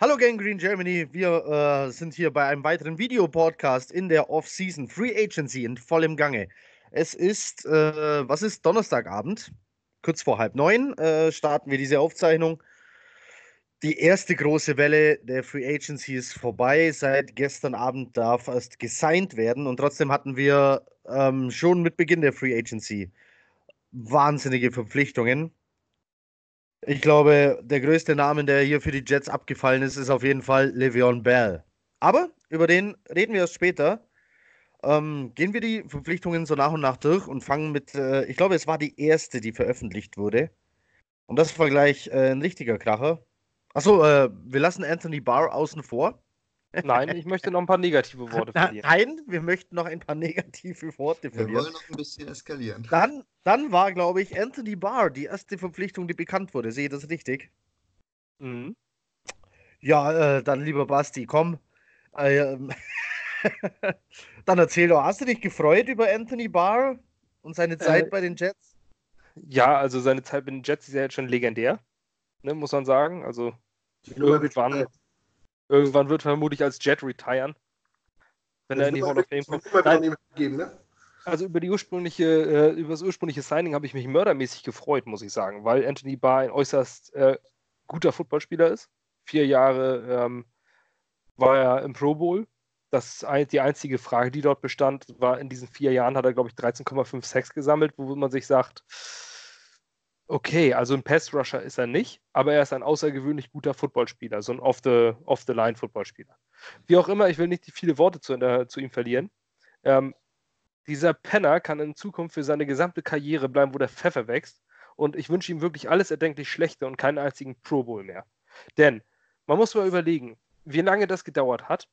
Hallo Gang Green Germany, wir äh, sind hier bei einem weiteren Videopodcast in der Off-Season Free Agency in vollem Gange. Es ist, äh, was ist, Donnerstagabend, kurz vor halb neun äh, starten wir diese Aufzeichnung. Die erste große Welle der Free Agency ist vorbei. Seit gestern Abend darf erst gesigned werden und trotzdem hatten wir ähm, schon mit Beginn der Free Agency wahnsinnige Verpflichtungen. Ich glaube, der größte Name, der hier für die Jets abgefallen ist, ist auf jeden Fall Le'Veon Bell. Aber über den reden wir erst später. Ähm, gehen wir die Verpflichtungen so nach und nach durch und fangen mit, äh, ich glaube, es war die erste, die veröffentlicht wurde. Und das war gleich äh, ein richtiger Kracher. Achso, äh, wir lassen Anthony Barr außen vor. Nein, ich möchte noch ein paar negative Worte verlieren. Nein, wir möchten noch ein paar negative Worte verlieren. Wir wollen noch ein bisschen eskalieren. Dann, dann war, glaube ich, Anthony Barr die erste Verpflichtung, die bekannt wurde. Sehe ich das richtig? Mhm. Ja, äh, dann lieber Basti, komm. Äh, dann erzähl doch, hast du dich gefreut über Anthony Barr und seine Zeit äh, bei den Jets? Ja, also seine Zeit bei den Jets ist ja jetzt schon legendär, ne, muss man sagen. Also irgendwann Irgendwann wird er vermutlich als Jet retiren. Wenn das er in die Hall of Fame kommt. Nein, geben, ne? Also über die ursprüngliche, äh, über das ursprüngliche Signing habe ich mich mördermäßig gefreut, muss ich sagen, weil Anthony Barr ein äußerst äh, guter Footballspieler ist. Vier Jahre ähm, war er im Pro Bowl. Das die einzige Frage, die dort bestand, war in diesen vier Jahren hat er, glaube ich, 13,5 Sex gesammelt, wo man sich sagt, Okay, also ein Pass-Rusher ist er nicht, aber er ist ein außergewöhnlich guter Footballspieler, so ein Off-the-Line-Footballspieler. Wie auch immer, ich will nicht viele Worte zu, der, zu ihm verlieren. Ähm, dieser Penner kann in Zukunft für seine gesamte Karriere bleiben, wo der Pfeffer wächst. Und ich wünsche ihm wirklich alles erdenklich Schlechte und keinen einzigen Pro Bowl mehr. Denn man muss mal überlegen, wie lange das gedauert hat.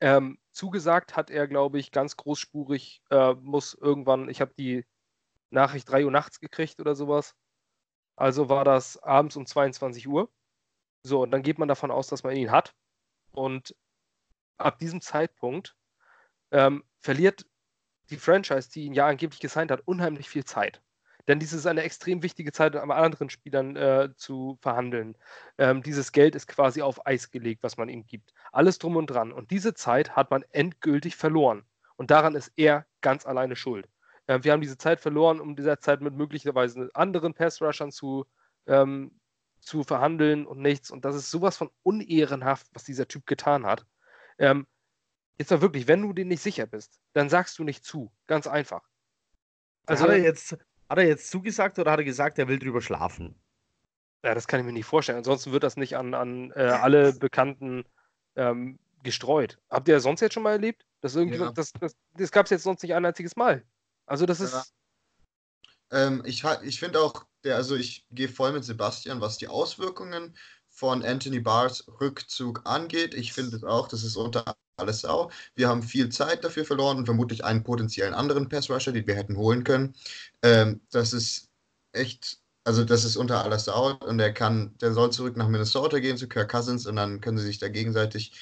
Ähm, zugesagt hat er, glaube ich, ganz großspurig, äh, muss irgendwann, ich habe die Nachricht 3 Uhr nachts gekriegt oder sowas. Also war das abends um 22 Uhr. So, und dann geht man davon aus, dass man ihn hat. Und ab diesem Zeitpunkt ähm, verliert die Franchise, die ihn ja angeblich gesigned hat, unheimlich viel Zeit. Denn dies ist eine extrem wichtige Zeit, um anderen Spielern äh, zu verhandeln. Ähm, dieses Geld ist quasi auf Eis gelegt, was man ihm gibt. Alles drum und dran. Und diese Zeit hat man endgültig verloren. Und daran ist er ganz alleine schuld. Äh, wir haben diese Zeit verloren, um dieser Zeit mit möglicherweise anderen Pass-Rushern zu, ähm, zu verhandeln und nichts. Und das ist sowas von unehrenhaft, was dieser Typ getan hat. Ähm, jetzt mal wirklich, wenn du dir nicht sicher bist, dann sagst du nicht zu. Ganz einfach. Also, hat, er jetzt, hat er jetzt zugesagt oder hat er gesagt, er will drüber schlafen? Ja, das kann ich mir nicht vorstellen. Ansonsten wird das nicht an, an äh, alle Bekannten ähm, gestreut. Habt ihr das sonst jetzt schon mal erlebt? Das, ja. das, das, das gab es jetzt sonst nicht ein einziges Mal. Also das ist. Ja. Ähm, ich ich finde auch, der, also ich gehe voll mit Sebastian, was die Auswirkungen von Anthony Barrs Rückzug angeht. Ich finde es auch, das ist unter alles Sau. Wir haben viel Zeit dafür verloren und vermutlich einen potenziellen anderen Pass-Rusher, den wir hätten holen können. Ähm, das ist echt, also das ist unter alles Sau und der kann, der soll zurück nach Minnesota gehen zu Kirk Cousins und dann können sie sich da gegenseitig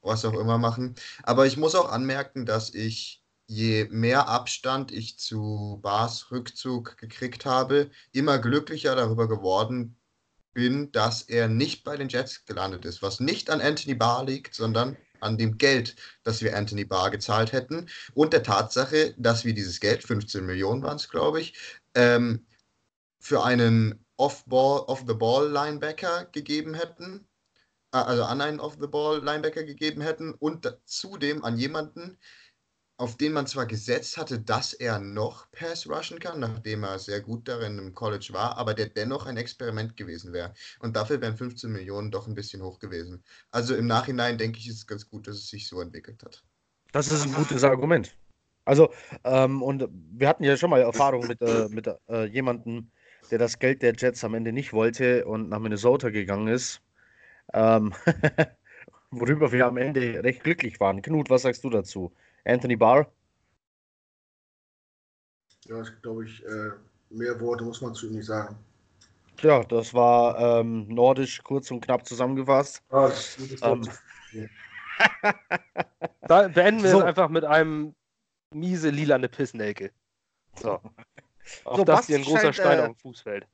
was auch immer machen. Aber ich muss auch anmerken, dass ich je mehr Abstand ich zu Bars Rückzug gekriegt habe, immer glücklicher darüber geworden bin, dass er nicht bei den Jets gelandet ist, was nicht an Anthony Barr liegt, sondern an dem Geld, das wir Anthony Barr gezahlt hätten und der Tatsache, dass wir dieses Geld, 15 Millionen waren es, glaube ich, ähm, für einen Off-the-Ball-Linebacker gegeben hätten, äh, also an einen Off-the-Ball-Linebacker gegeben hätten und zudem an jemanden, auf den man zwar gesetzt hatte, dass er noch Pass rushen kann, nachdem er sehr gut darin im College war, aber der dennoch ein Experiment gewesen wäre. Und dafür wären 15 Millionen doch ein bisschen hoch gewesen. Also im Nachhinein denke ich, ist es ganz gut, dass es sich so entwickelt hat. Das ist ein gutes Argument. Also, ähm, und wir hatten ja schon mal Erfahrung mit, äh, mit äh, jemandem, der das Geld der Jets am Ende nicht wollte und nach Minnesota gegangen ist. Ähm, worüber wir am Ende recht glücklich waren. Knut, was sagst du dazu? Anthony Barr? Ja, ich glaube ich, äh, mehr Worte muss man zu ihm nicht sagen. Ja, das war ähm, nordisch kurz und knapp zusammengefasst. Ah, das ist ähm, da beenden wir so. es einfach mit einem miese lilane Pissnelke. So. Auf so, das hier ein großer scheint, Stein äh, auf dem Fuß fällt.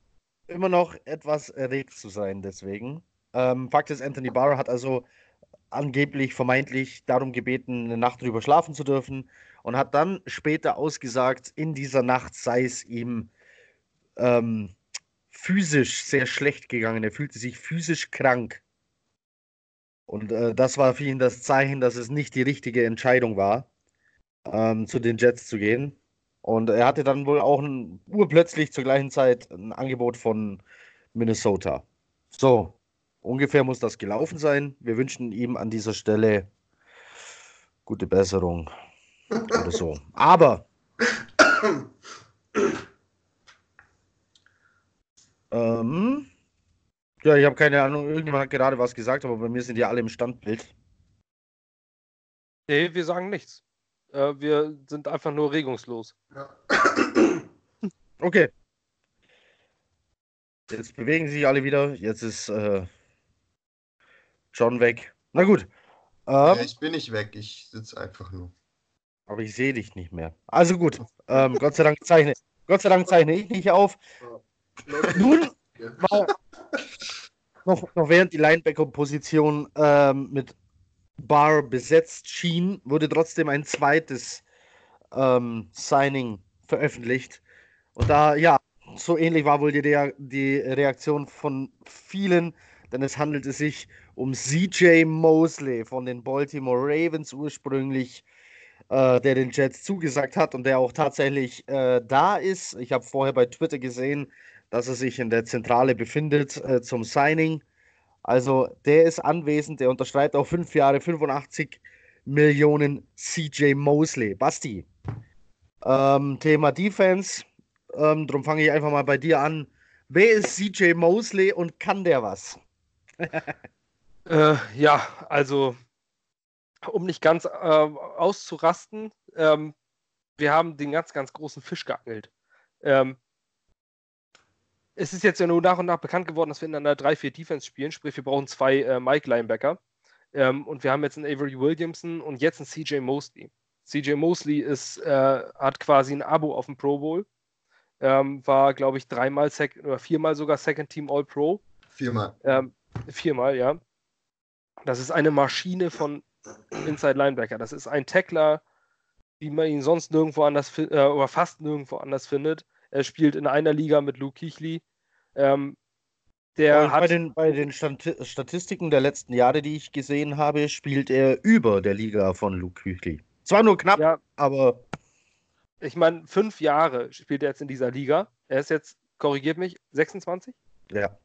Immer noch etwas erregt zu sein, deswegen. Ähm, Fakt ist, Anthony Barr hat also angeblich, vermeintlich darum gebeten, eine Nacht drüber schlafen zu dürfen und hat dann später ausgesagt, in dieser Nacht sei es ihm ähm, physisch sehr schlecht gegangen. Er fühlte sich physisch krank. Und äh, das war für ihn das Zeichen, dass es nicht die richtige Entscheidung war, ähm, zu den Jets zu gehen. Und er hatte dann wohl auch ein, urplötzlich zur gleichen Zeit ein Angebot von Minnesota. So, ungefähr muss das gelaufen sein. Wir wünschen ihm an dieser Stelle gute Besserung oder so. Aber ähm, ja, ich habe keine Ahnung, irgendjemand hat gerade was gesagt, aber bei mir sind ja alle im Standbild. Nee, wir sagen nichts. Äh, wir sind einfach nur regungslos. Ja. Okay. Jetzt bewegen sich alle wieder. Jetzt ist äh, John weg. Na gut. Ähm, ja, ich bin nicht weg, ich sitze einfach nur. Aber ich sehe dich nicht mehr. Also gut. Ähm, Gott sei Dank zeichne, Gott sei Dank zeichne ich nicht auf. Nun war noch, noch während die Linebacker-Position ähm, mit Barr besetzt schien, wurde trotzdem ein zweites ähm, Signing veröffentlicht. Und da, ja, so ähnlich war wohl die, Re die Reaktion von vielen, denn es handelte sich um CJ Mosley von den Baltimore Ravens ursprünglich, äh, der den Jets zugesagt hat und der auch tatsächlich äh, da ist. Ich habe vorher bei Twitter gesehen, dass er sich in der Zentrale befindet äh, zum Signing. Also der ist anwesend, der unterschreibt auch fünf Jahre 85 Millionen CJ Mosley. Basti, ähm, Thema Defense, ähm, darum fange ich einfach mal bei dir an. Wer ist CJ Mosley und kann der was? äh, ja, also um nicht ganz äh, auszurasten, ähm, wir haben den ganz, ganz großen Fisch geangelt. Ähm, es ist jetzt ja nur nach und nach bekannt geworden, dass wir in einer 3-4 Defense spielen, sprich, wir brauchen zwei äh, Mike-Linebacker. Ähm, und wir haben jetzt einen Avery Williamson und jetzt einen CJ Mosley. CJ Mosley ist, äh, hat quasi ein Abo auf dem Pro Bowl. Ähm, war, glaube ich, dreimal Sec oder viermal sogar Second Team All Pro. Viermal. Ähm, viermal, ja. Das ist eine Maschine von Inside Linebacker. Das ist ein Tackler, wie man ihn sonst nirgendwo anders äh, oder fast nirgendwo anders findet. Er spielt in einer Liga mit Luke Kichli. Ähm, der hat, bei den, bei den Statistiken der letzten Jahre, die ich gesehen habe, spielt er über der Liga von Luke Kichli. Zwar nur knapp, ja, aber. Ich meine, fünf Jahre spielt er jetzt in dieser Liga. Er ist jetzt, korrigiert mich, 26? Ja.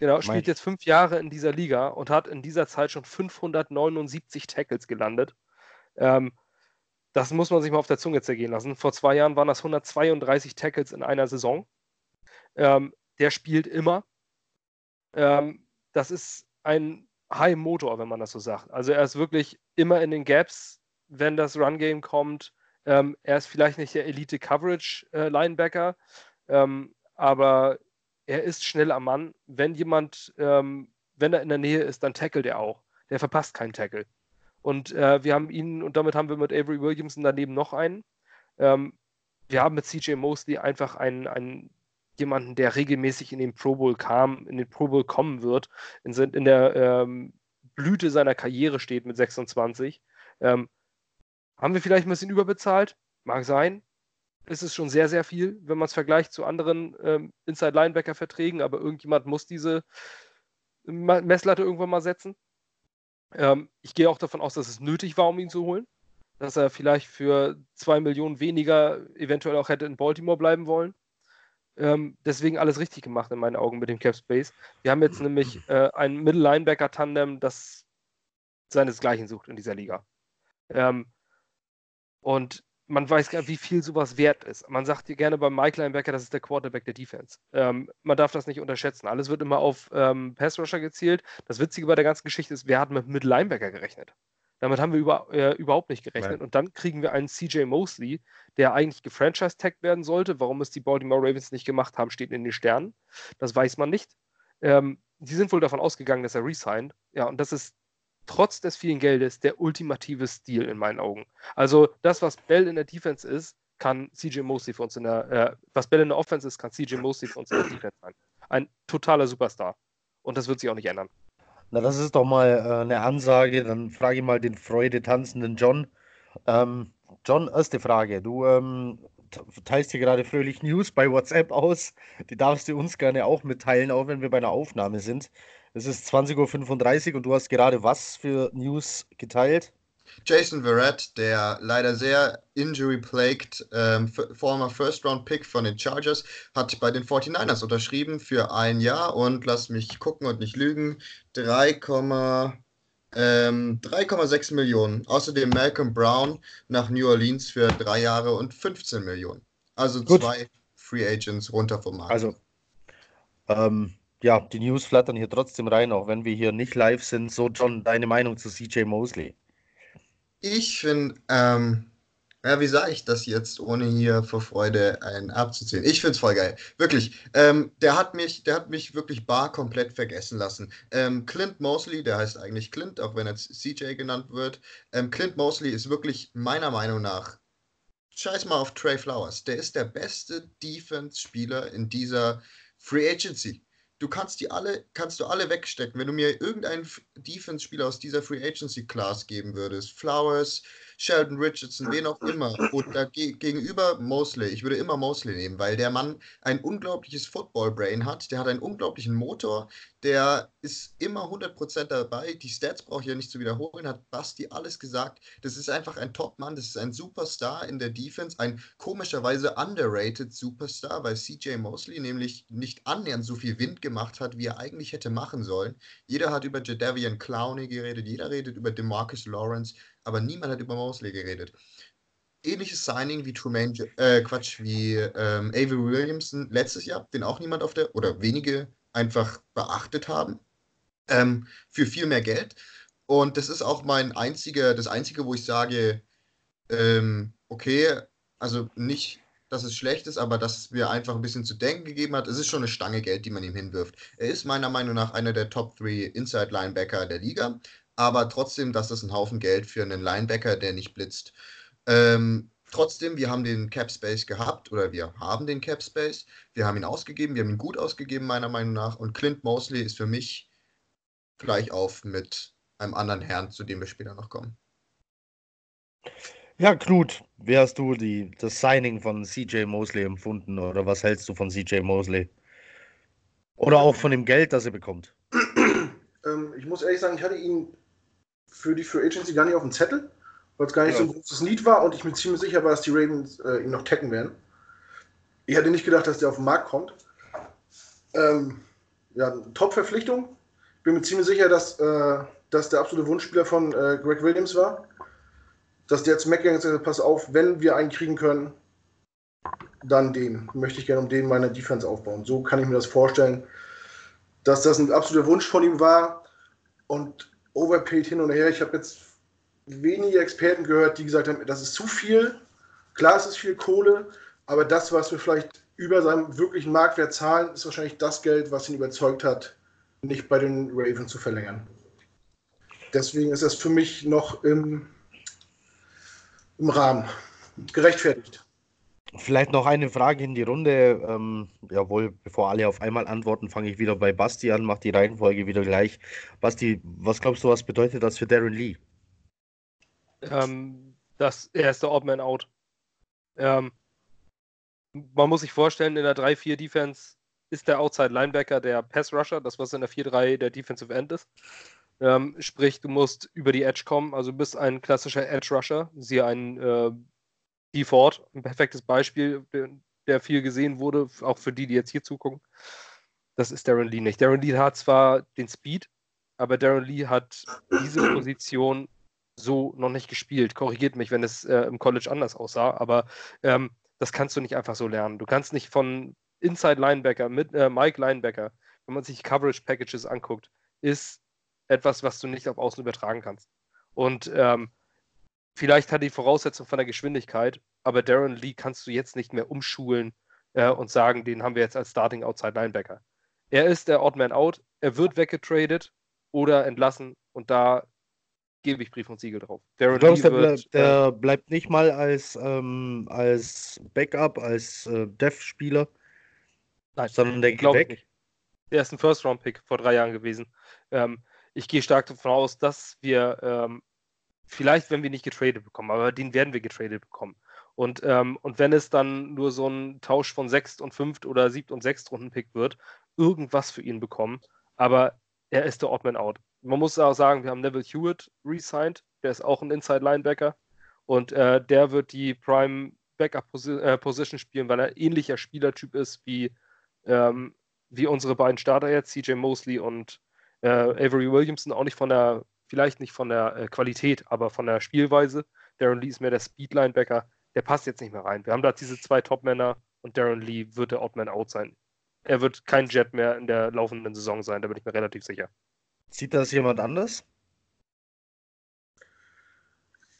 Genau, spielt jetzt fünf Jahre in dieser Liga und hat in dieser Zeit schon 579 Tackles gelandet. Ähm, das muss man sich mal auf der Zunge zergehen lassen. Vor zwei Jahren waren das 132 Tackles in einer Saison. Ähm, der spielt immer. Ähm, das ist ein High Motor, wenn man das so sagt. Also er ist wirklich immer in den Gaps, wenn das Run Game kommt. Ähm, er ist vielleicht nicht der Elite Coverage äh, Linebacker, ähm, aber er ist schnell am Mann. Wenn jemand, ähm, wenn er in der Nähe ist, dann tackelt er auch. Der verpasst keinen Tackle. Und äh, wir haben ihn, und damit haben wir mit Avery Williamson daneben noch einen. Ähm, wir haben mit CJ Mosley einfach einen, einen jemanden, der regelmäßig in den Pro Bowl kam, in den Pro Bowl kommen wird, in, in der ähm, Blüte seiner Karriere steht mit 26. Ähm, haben wir vielleicht ein bisschen überbezahlt? Mag sein. Es ist schon sehr, sehr viel, wenn man es vergleicht zu anderen ähm, Inside-Linebacker-Verträgen, aber irgendjemand muss diese Messlatte irgendwann mal setzen. Ähm, ich gehe auch davon aus, dass es nötig war, um ihn zu holen. Dass er vielleicht für zwei Millionen weniger eventuell auch hätte in Baltimore bleiben wollen. Ähm, deswegen alles richtig gemacht in meinen Augen mit dem Cap Space. Wir haben jetzt nämlich äh, ein Middle-Linebacker-Tandem, das seinesgleichen sucht in dieser Liga. Ähm, und man weiß gar nicht, wie viel sowas wert ist. Man sagt dir gerne beim Mike Linebacker, das ist der Quarterback der Defense. Ähm, man darf das nicht unterschätzen. Alles wird immer auf ähm, Pass Rusher gezielt. Das Witzige bei der ganzen Geschichte ist, wer hat mit, mit Linebacker gerechnet? Damit haben wir über, äh, überhaupt nicht gerechnet. Nein. Und dann kriegen wir einen CJ Mosley, der eigentlich gefranchise-tagged werden sollte. Warum es die Baltimore Ravens nicht gemacht haben, steht in den Sternen. Das weiß man nicht. Ähm, die sind wohl davon ausgegangen, dass er resigned. Ja, und das ist trotz des vielen Geldes der ultimative Stil in meinen Augen. Also das, was Bell in der Defense ist, kann CJ Mosley für uns in der, äh, was Bell in der Offense ist, kann CJ Mosley für uns in der Defense sein. Ein totaler Superstar. Und das wird sich auch nicht ändern. Na, das ist doch mal äh, eine Ansage. Dann frage ich mal den Freude tanzenden John. Ähm, John, erste Frage. Du ähm, teilst hier gerade fröhlich News bei WhatsApp aus. Die darfst du uns gerne auch mitteilen, auch wenn wir bei einer Aufnahme sind. Es ist 20.35 Uhr und du hast gerade was für News geteilt? Jason Verrett, der leider sehr injury-plagued ähm, former First-Round-Pick von den Chargers, hat bei den 49ers unterschrieben für ein Jahr und lass mich gucken und nicht lügen, 3,6 ähm, Millionen. Außerdem Malcolm Brown nach New Orleans für drei Jahre und 15 Millionen. Also Gut. zwei Free Agents runter vom Markt. Also, ähm, ja, die News flattern hier trotzdem rein, auch wenn wir hier nicht live sind. So, John, deine Meinung zu CJ Mosley? Ich finde, ähm, ja, wie sage ich das jetzt, ohne hier vor Freude einen abzuziehen? Ich finde es voll geil. Wirklich. Ähm, der, hat mich, der hat mich wirklich bar komplett vergessen lassen. Ähm, Clint Mosley, der heißt eigentlich Clint, auch wenn er CJ genannt wird. Ähm, Clint Mosley ist wirklich meiner Meinung nach, scheiß mal auf Trey Flowers, der ist der beste Defense-Spieler in dieser Free Agency du kannst die alle, kannst du alle wegstecken. Wenn du mir irgendeinen Defense-Spieler aus dieser Free Agency Class geben würdest, Flowers, Sheldon Richardson, wen auch immer, und da gegenüber Mosley, ich würde immer Mosley nehmen, weil der Mann ein unglaubliches Football-Brain hat, der hat einen unglaublichen Motor, der ist immer 100% dabei. Die Stats brauche ich ja nicht zu wiederholen, hat Basti alles gesagt. Das ist einfach ein Top-Mann, das ist ein Superstar in der Defense, ein komischerweise underrated Superstar, weil CJ Mosley nämlich nicht annähernd so viel Wind gemacht hat, wie er eigentlich hätte machen sollen. Jeder hat über Jadavian Clowney geredet, jeder redet über DeMarcus Lawrence, aber niemand hat über Mosley geredet ähnliches Signing wie Trumaine, äh, Quatsch, wie ähm, Avery Williamson letztes Jahr, den auch niemand auf der, oder wenige einfach beachtet haben, ähm, für viel mehr Geld. Und das ist auch mein einziger, das einzige, wo ich sage, ähm, okay, also nicht, dass es schlecht ist, aber dass es mir einfach ein bisschen zu denken gegeben hat. Es ist schon eine Stange Geld, die man ihm hinwirft. Er ist meiner Meinung nach einer der Top 3 Inside Linebacker der Liga, aber trotzdem, das ist ein Haufen Geld für einen Linebacker, der nicht blitzt. Ähm, Trotzdem, wir haben den Cap Space gehabt oder wir haben den Cap Space. Wir haben ihn ausgegeben, wir haben ihn gut ausgegeben, meiner Meinung nach. Und Clint Mosley ist für mich gleich auf mit einem anderen Herrn, zu dem wir später noch kommen. Ja, Knut, wie hast du die, das Signing von CJ Mosley empfunden oder was hältst du von CJ Mosley? Oder auch von dem Geld, das er bekommt? Ähm, ich muss ehrlich sagen, ich hatte ihn für die Free Agency gar nicht auf dem Zettel weil es gar nicht ja. so ein großes Lied war und ich mir ziemlich sicher war, dass die Ravens äh, ihn noch tacken werden. Ich hätte nicht gedacht, dass der auf den Markt kommt. Ähm, ja, Top-Verpflichtung. Bin mir ziemlich sicher, dass äh, das der absolute Wunschspieler von äh, Greg Williams war. Dass der jetzt McGann gesagt hat, pass auf, wenn wir einen kriegen können, dann den. Möchte ich gerne um den meine Defense aufbauen. So kann ich mir das vorstellen, dass das ein absoluter Wunsch von ihm war und overpaid hin und her. Ich habe jetzt wenige Experten gehört, die gesagt haben, das ist zu viel. Klar, es ist viel Kohle, aber das, was wir vielleicht über seinem wirklichen Marktwert zahlen, ist wahrscheinlich das Geld, was ihn überzeugt hat, nicht bei den Ravens zu verlängern. Deswegen ist das für mich noch im, im Rahmen gerechtfertigt. Vielleicht noch eine Frage in die Runde. Ähm, jawohl, bevor alle auf einmal antworten, fange ich wieder bei Basti an, mache die Reihenfolge wieder gleich. Basti, was glaubst du, was bedeutet das für Darren Lee? ähm, dass er ist der Odd Man Out. Ähm, man muss sich vorstellen, in der 3-4 Defense ist der Outside Linebacker der Pass Rusher, das was in der 4-3 der Defensive End ist. Ähm, sprich, du musst über die Edge kommen, also du bist ein klassischer Edge Rusher, siehe ein äh, Default, ein perfektes Beispiel, der viel gesehen wurde, auch für die, die jetzt hier zugucken. Das ist Darren Lee nicht. Darren Lee hat zwar den Speed, aber Darren Lee hat diese Position so noch nicht gespielt. Korrigiert mich, wenn es äh, im College anders aussah, aber ähm, das kannst du nicht einfach so lernen. Du kannst nicht von Inside Linebacker mit äh, Mike Linebacker, wenn man sich Coverage Packages anguckt, ist etwas, was du nicht auf Außen übertragen kannst. Und ähm, vielleicht hat die Voraussetzung von der Geschwindigkeit, aber Darren Lee kannst du jetzt nicht mehr umschulen äh, und sagen, den haben wir jetzt als Starting Outside Linebacker. Er ist der Odd Man Out, er wird weggetradet oder entlassen und da gebe ich Brief und Siegel drauf. Darren du glaubst, der, wird, der äh, bleibt nicht mal als, ähm, als Backup, als äh, Dev-Spieler, sondern der geht weg? Nicht. Der ist ein First-Round-Pick vor drei Jahren gewesen. Ähm, ich gehe stark davon aus, dass wir ähm, vielleicht, wenn wir nicht getradet bekommen, aber den werden wir getradet bekommen. Und, ähm, und wenn es dann nur so ein Tausch von 6 und 5 oder 7 und 6 Runden Pick wird, irgendwas für ihn bekommen. Aber er ist der Oddman out. Man muss auch sagen, wir haben Neville Hewitt resigned, der ist auch ein Inside Linebacker und äh, der wird die Prime Backup äh, spielen, weil er ähnlicher Spielertyp ist wie, ähm, wie unsere beiden Starter jetzt, CJ Mosley und äh, Avery Williamson, auch nicht von der, vielleicht nicht von der äh, Qualität, aber von der Spielweise. Darren Lee ist mehr der Speed Linebacker, der passt jetzt nicht mehr rein. Wir haben da diese zwei Top-Männer und Darren Lee wird der Oddman out sein. Er wird kein Jet mehr in der laufenden Saison sein, da bin ich mir relativ sicher. Sieht das jemand anders?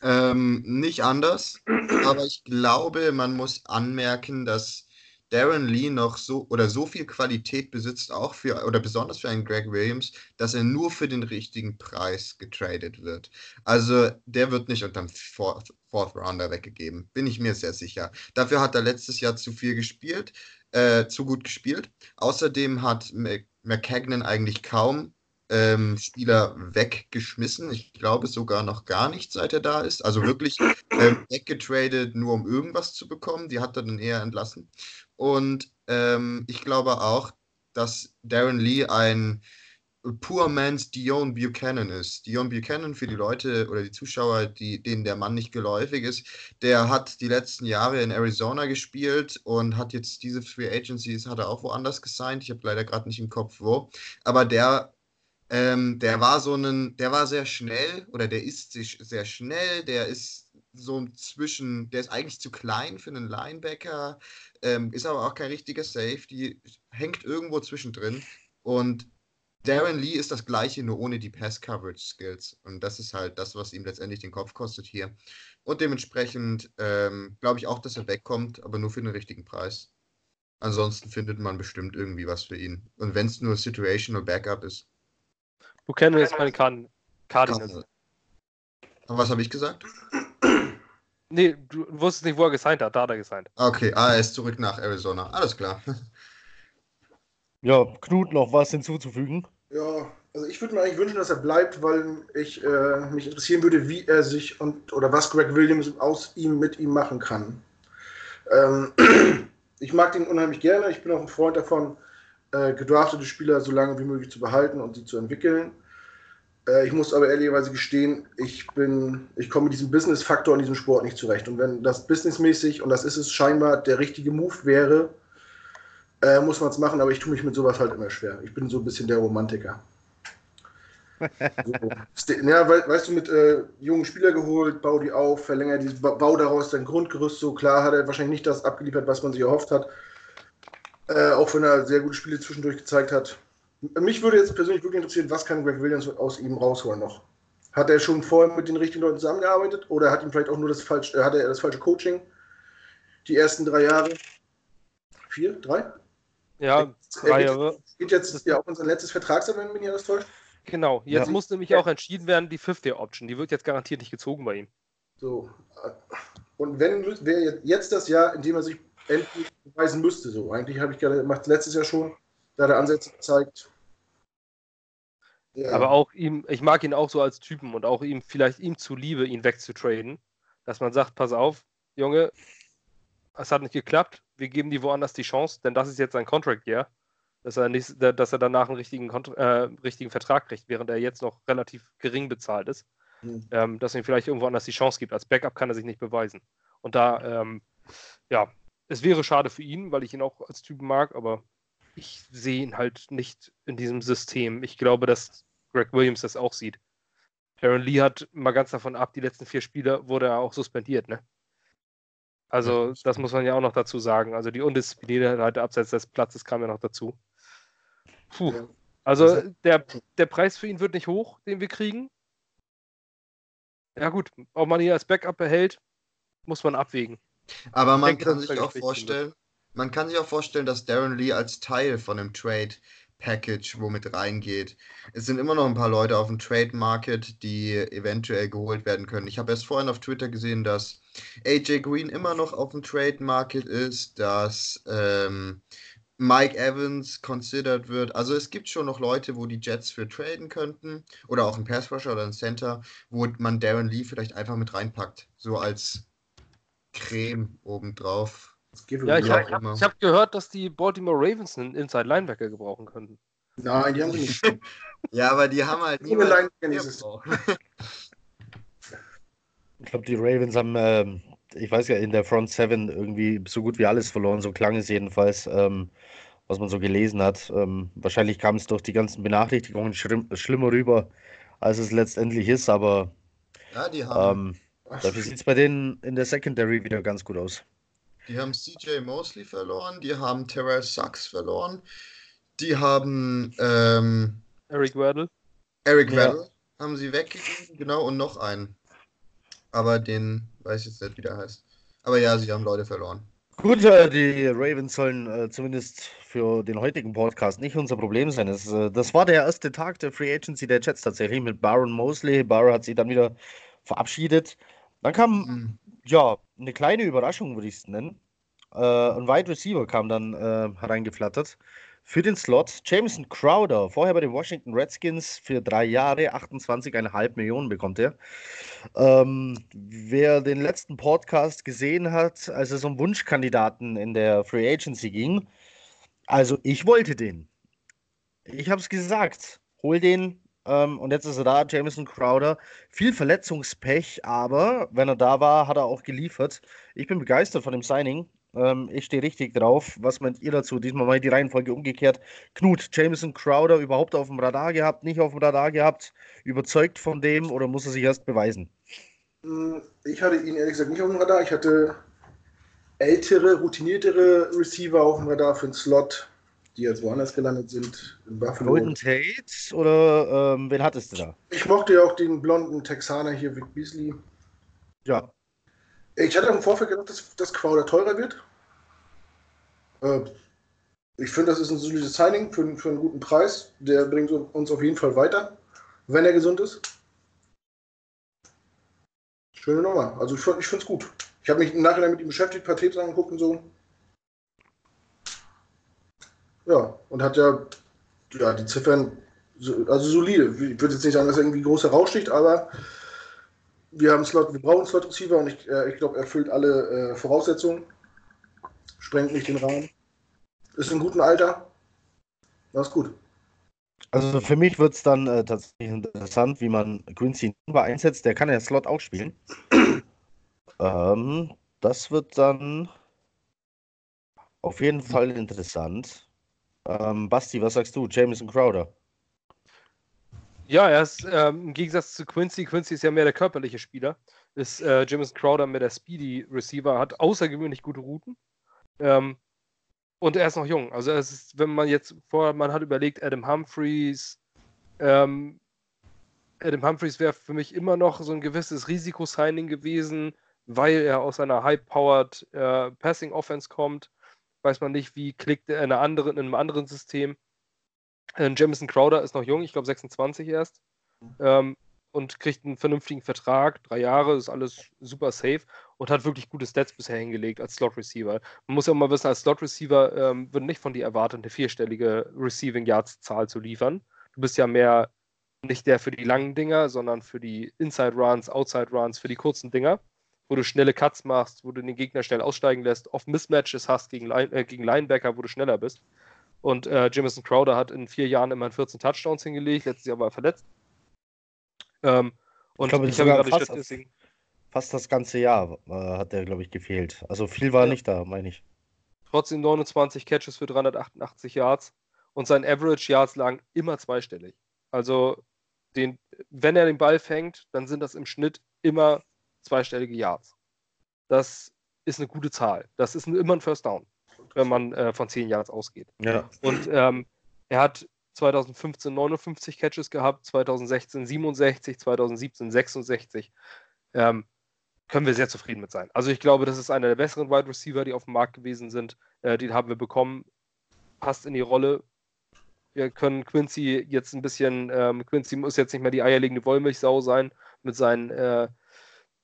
Ähm, nicht anders, aber ich glaube, man muss anmerken, dass Darren Lee noch so oder so viel Qualität besitzt, auch für oder besonders für einen Greg Williams, dass er nur für den richtigen Preis getradet wird. Also der wird nicht unterm Fourth, Fourth Rounder weggegeben, bin ich mir sehr sicher. Dafür hat er letztes Jahr zu viel gespielt, äh, zu gut gespielt. Außerdem hat McCagnon eigentlich kaum ähm, Spieler weggeschmissen. Ich glaube sogar noch gar nicht, seit er da ist. Also wirklich ähm, weggetradet, nur um irgendwas zu bekommen. Die hat er dann eher entlassen. Und ähm, ich glaube auch, dass Darren Lee ein Poor Man's Dion Buchanan ist. Dion Buchanan für die Leute oder die Zuschauer, die, denen der Mann nicht geläufig ist, der hat die letzten Jahre in Arizona gespielt und hat jetzt diese Free Agencies, hat er auch woanders gesigned. Ich habe leider gerade nicht im Kopf wo. Aber der ähm, der war so ein, der war sehr schnell oder der ist sehr schnell, der ist so zwischen, der ist eigentlich zu klein für einen Linebacker, ähm, ist aber auch kein richtiger Safety, hängt irgendwo zwischendrin und Darren Lee ist das gleiche, nur ohne die Pass-Coverage-Skills. Und das ist halt das, was ihm letztendlich den Kopf kostet hier. Und dementsprechend ähm, glaube ich auch, dass er wegkommt, aber nur für den richtigen Preis. Ansonsten findet man bestimmt irgendwie was für ihn. Und wenn es nur Situational Backup ist. Buchanan ist meine Card Cardinals. Und was habe ich gesagt? Nee, du wusstest nicht, wo er gesigned hat. Da hat er gesigned. Okay, ah, er ist zurück nach Arizona. Alles klar. Ja, Knut, noch was hinzuzufügen? Ja, also ich würde mir eigentlich wünschen, dass er bleibt, weil ich äh, mich interessieren würde, wie er sich und oder was Greg Williams aus ihm mit ihm machen kann. Ähm, ich mag den unheimlich gerne. Ich bin auch ein Freund davon, äh, gedraftete Spieler so lange wie möglich zu behalten und sie zu entwickeln. Äh, ich muss aber ehrlicherweise gestehen, ich bin, ich komme mit diesem Business-Faktor in diesem Sport nicht zurecht. Und wenn das businessmäßig, und das ist es scheinbar, der richtige Move wäre, äh, muss man es machen, aber ich tue mich mit sowas halt immer schwer. Ich bin so ein bisschen der Romantiker. so. Ja, we weißt du, mit äh, jungen Spieler geholt, bau die auf, verlänger die, bau daraus dein Grundgerüst so. Klar hat er wahrscheinlich nicht das abgeliefert, was man sich erhofft hat. Äh, auch wenn er sehr gute Spiele zwischendurch gezeigt hat. Mich würde jetzt persönlich wirklich interessieren, was kann Greg Williams aus ihm rausholen noch? Hat er schon vorher mit den richtigen Leuten zusammengearbeitet oder hat ihm vielleicht auch nur das falsche, äh, hat er das falsche Coaching? Die ersten drei Jahre? Vier? Drei? Ja, drei Jahre. Geht jetzt ja auch unser letztes Vertragsjahr, wenn nicht alles täuscht? Genau, jetzt ja. muss nämlich auch entschieden werden, die Fifth-Year-Option. Die wird jetzt garantiert nicht gezogen bei ihm. So. Und wenn wäre jetzt das Jahr, in dem er sich endlich beweisen müsste. So. Eigentlich habe ich gerade gemacht, letztes Jahr schon, da hat er Ansätze gezeigt. Ja. Aber auch ihm, ich mag ihn auch so als Typen und auch ihm, vielleicht ihm zuliebe, ihn wegzutraden, dass man sagt, pass auf, Junge, es hat nicht geklappt, wir geben die woanders die Chance, denn das ist jetzt sein Contract Year, dass er, nicht, dass er danach einen richtigen, äh, richtigen Vertrag kriegt, während er jetzt noch relativ gering bezahlt ist. Mhm. Ähm, dass er ihm vielleicht irgendwo anders die Chance gibt. Als Backup kann er sich nicht beweisen. Und da, ähm, ja, es wäre schade für ihn, weil ich ihn auch als Typen mag, aber ich sehe ihn halt nicht in diesem System. Ich glaube, dass Greg Williams das auch sieht. Aaron Lee hat mal ganz davon ab, die letzten vier Spiele wurde er auch suspendiert, ne? Also, das muss man ja auch noch dazu sagen. Also, die Undiszipliniertheit abseits des Platzes kam ja noch dazu. Puh. Also, der, der Preis für ihn wird nicht hoch, den wir kriegen. Ja, gut, ob man ihn als Backup behält, muss man abwägen. Aber man denke, kann sich auch vorstellen, man kann sich auch vorstellen, dass Darren Lee als Teil von einem Trade Package womit reingeht. Es sind immer noch ein paar Leute auf dem Trade Market, die eventuell geholt werden können. Ich habe erst vorhin auf Twitter gesehen, dass AJ Green immer noch auf dem Trade Market ist, dass ähm, Mike Evans considered wird. Also es gibt schon noch Leute, wo die Jets für traden könnten. Oder auch ein Pass Rusher oder ein Center, wo man Darren Lee vielleicht einfach mit reinpackt. So als Creme obendrauf. Ja, ich habe hab gehört, dass die Baltimore Ravens einen Inside Linebacker gebrauchen könnten. Nein, die haben sie nicht. ja, aber die haben halt Linebacker Ich glaube, die Ravens haben, ähm, ich weiß ja, in der Front Seven irgendwie so gut wie alles verloren, so klang es jedenfalls, ähm, was man so gelesen hat. Ähm, wahrscheinlich kam es durch die ganzen Benachrichtigungen schlimm, schlimmer rüber, als es letztendlich ist, aber ja, die haben. Dafür sieht es bei denen in der Secondary wieder ganz gut aus. Die haben CJ Mosley verloren, die haben Terrell Sachs verloren, die haben ähm, Eric Weddle. Eric ja. Weddle haben sie weggegeben, genau, und noch einen. Aber den weiß ich jetzt nicht, wie der heißt. Aber ja, sie haben Leute verloren. Gut, äh, die Ravens sollen äh, zumindest für den heutigen Podcast nicht unser Problem sein. Das, äh, das, war der erste Tag der Free Agency der Jets tatsächlich mit Baron Mosley. Baron hat sich dann wieder verabschiedet. Dann kam, mhm. ja, eine kleine Überraschung, würde ich es nennen. Äh, ein Wide Receiver kam dann äh, hereingeflattert für den Slot. Jameson Crowder, vorher bei den Washington Redskins für drei Jahre, 28,5 Millionen bekommt er. Ähm, wer den letzten Podcast gesehen hat, als es um Wunschkandidaten in der Free Agency ging, also ich wollte den. Ich habe es gesagt. Hol den. Ähm, und jetzt ist er da, Jameson Crowder. Viel Verletzungspech, aber wenn er da war, hat er auch geliefert. Ich bin begeistert von dem Signing. Ähm, ich stehe richtig drauf. Was meint ihr dazu? Diesmal mal die Reihenfolge umgekehrt. Knut, Jameson Crowder überhaupt auf dem Radar gehabt, nicht auf dem Radar gehabt? Überzeugt von dem oder muss er sich erst beweisen? Hm, ich hatte ihn ehrlich gesagt nicht auf dem Radar. Ich hatte ältere, routiniertere Receiver auf dem Radar für den Slot, die jetzt woanders gelandet sind. In Buffalo. Golden Tate oder ähm, wen hattest du da? Ich mochte ja auch den blonden Texaner hier, Vic Beasley. Ja, ich hatte im Vorfeld gedacht, dass, dass Crowder teurer wird. Äh, ich finde, das ist ein solides Signing für, für einen guten Preis. Der bringt uns auf jeden Fall weiter, wenn er gesund ist. Schöne Nummer. Also ich, ich finde es gut. Ich habe mich im Nachhinein mit ihm beschäftigt, ein paar Tapes angeguckt und so. Ja, und hat ja, ja die Ziffern, also solide. Ich würde jetzt nicht sagen, dass er irgendwie groß heraussticht, aber wir haben Slot, wir brauchen Slot Receiver und ich, äh, ich glaube, er erfüllt alle äh, Voraussetzungen. Sprengt nicht den Rahmen. Ist im guten Alter. Das ist gut. Also für mich wird es dann äh, tatsächlich interessant, wie man Quincy Number einsetzt. Der kann ja Slot auch spielen. ähm, das wird dann auf jeden Fall interessant. Ähm, Basti, was sagst du? Jameson Crowder. Ja, er ist ähm, im Gegensatz zu Quincy, Quincy ist ja mehr der körperliche Spieler, ist äh, Jameson Crowder mehr der Speedy Receiver, hat außergewöhnlich gute Routen. Ähm, und er ist noch jung. Also es ist, wenn man jetzt vorher, man hat überlegt, Adam Humphreys, ähm, Adam Humphreys wäre für mich immer noch so ein gewisses Risikosigning gewesen, weil er aus einer high-powered äh, Passing Offense kommt. Weiß man nicht, wie klickt er in, in einem anderen System. Äh, Jamison Crowder ist noch jung, ich glaube 26 erst. Ähm, und kriegt einen vernünftigen Vertrag, drei Jahre, ist alles super safe und hat wirklich gute Stats bisher hingelegt als Slot Receiver. Man muss ja auch mal wissen, als Slot Receiver ähm, wird nicht von dir erwartet, eine vierstellige Receiving Yards Zahl zu liefern. Du bist ja mehr nicht der für die langen Dinger, sondern für die Inside Runs, Outside Runs, für die kurzen Dinger, wo du schnelle Cuts machst, wo du den Gegner schnell aussteigen lässt, oft Mismatches hast gegen, Line, äh, gegen Linebacker, wo du schneller bist. Und äh, Jamison Crowder hat in vier Jahren immerhin 14 Touchdowns hingelegt, letztes Jahr war er verletzt. Ähm, und ich, glaube, ich habe gerade fast, fast das ganze Jahr äh, hat er, glaube ich, gefehlt. Also viel war ja. nicht da, meine ich. Trotzdem 29 Catches für 388 Yards und sein Average Yards lagen immer zweistellig. Also den, wenn er den Ball fängt, dann sind das im Schnitt immer zweistellige Yards. Das ist eine gute Zahl. Das ist immer ein First Down wenn man äh, von 10 Yards ausgeht. Ja. Und ähm, er hat 2015 59 Catches gehabt, 2016 67, 2017 66. Ähm, können wir sehr zufrieden mit sein. Also ich glaube, das ist einer der besseren Wide Receiver, die auf dem Markt gewesen sind. Äh, den haben wir bekommen, passt in die Rolle. Wir können Quincy jetzt ein bisschen, ähm, Quincy muss jetzt nicht mehr die eierlegende Wollmilchsau sein mit seinen, äh,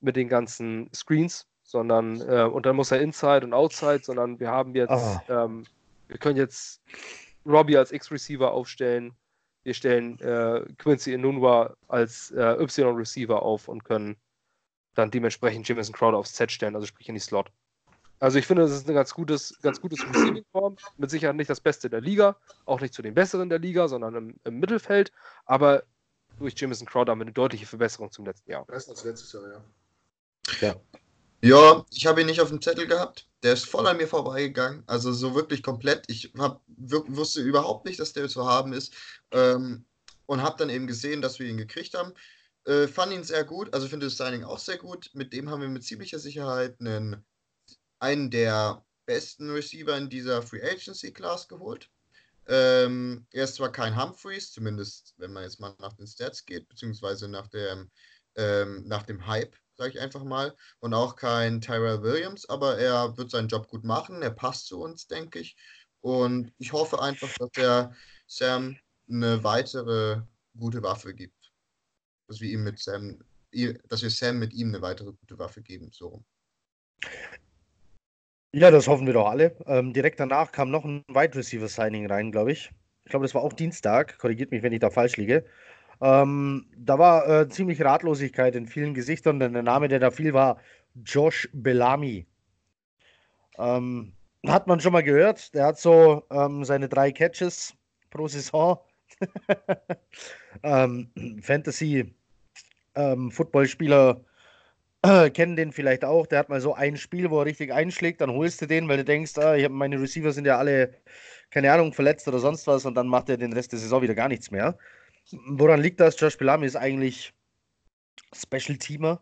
mit den ganzen Screens, sondern äh, und dann muss er Inside und Outside, sondern wir haben jetzt oh. ähm, wir können jetzt Robbie als X-Receiver aufstellen. Wir stellen äh, Quincy Inunwa als äh, Y-Receiver auf und können dann dementsprechend Jameson Crowder aufs Z stellen, also sprich in die Slot. Also ich finde, das ist ein ganz gutes, ganz gutes Receiving-Form. Mit Sicherheit nicht das Beste der Liga, auch nicht zu den Besseren der Liga, sondern im, im Mittelfeld. Aber durch Jameson Crowder haben wir eine deutliche Verbesserung zum letzten Jahr. Besser als letztes Jahr, ja. Ja. Ja, ich habe ihn nicht auf dem Zettel gehabt. Der ist voll an mir vorbeigegangen. Also so wirklich komplett. Ich hab, wusste überhaupt nicht, dass der zu haben ist. Ähm, und habe dann eben gesehen, dass wir ihn gekriegt haben. Äh, fand ihn sehr gut. Also finde das Signing auch sehr gut. Mit dem haben wir mit ziemlicher Sicherheit einen, einen der besten Receiver in dieser Free Agency Class geholt. Ähm, er ist zwar kein Humphreys, zumindest wenn man jetzt mal nach den Stats geht, beziehungsweise nach dem, ähm, nach dem Hype, sage ich einfach mal, und auch kein Tyrell Williams, aber er wird seinen Job gut machen, er passt zu uns, denke ich. Und ich hoffe einfach, dass er Sam eine weitere gute Waffe gibt. Dass wir ihm mit Sam, dass wir Sam mit ihm eine weitere gute Waffe geben, so ja, das hoffen wir doch alle. Ähm, direkt danach kam noch ein Wide Receiver Signing rein, glaube ich. Ich glaube, das war auch Dienstag. Korrigiert mich, wenn ich da falsch liege. Ähm, da war äh, ziemlich Ratlosigkeit in vielen Gesichtern, denn der Name, der da fiel, war Josh Bellamy. Ähm, hat man schon mal gehört. Der hat so ähm, seine drei Catches pro Saison. ähm, Fantasy ähm, Footballspieler kennen den vielleicht auch. Der hat mal so ein Spiel, wo er richtig einschlägt, dann holst du den, weil du denkst, ah, hab, meine Receiver sind ja alle, keine Ahnung, verletzt oder sonst was und dann macht er den Rest der Saison wieder gar nichts mehr. Woran liegt das? Josh Bellamy ist eigentlich Special Teamer,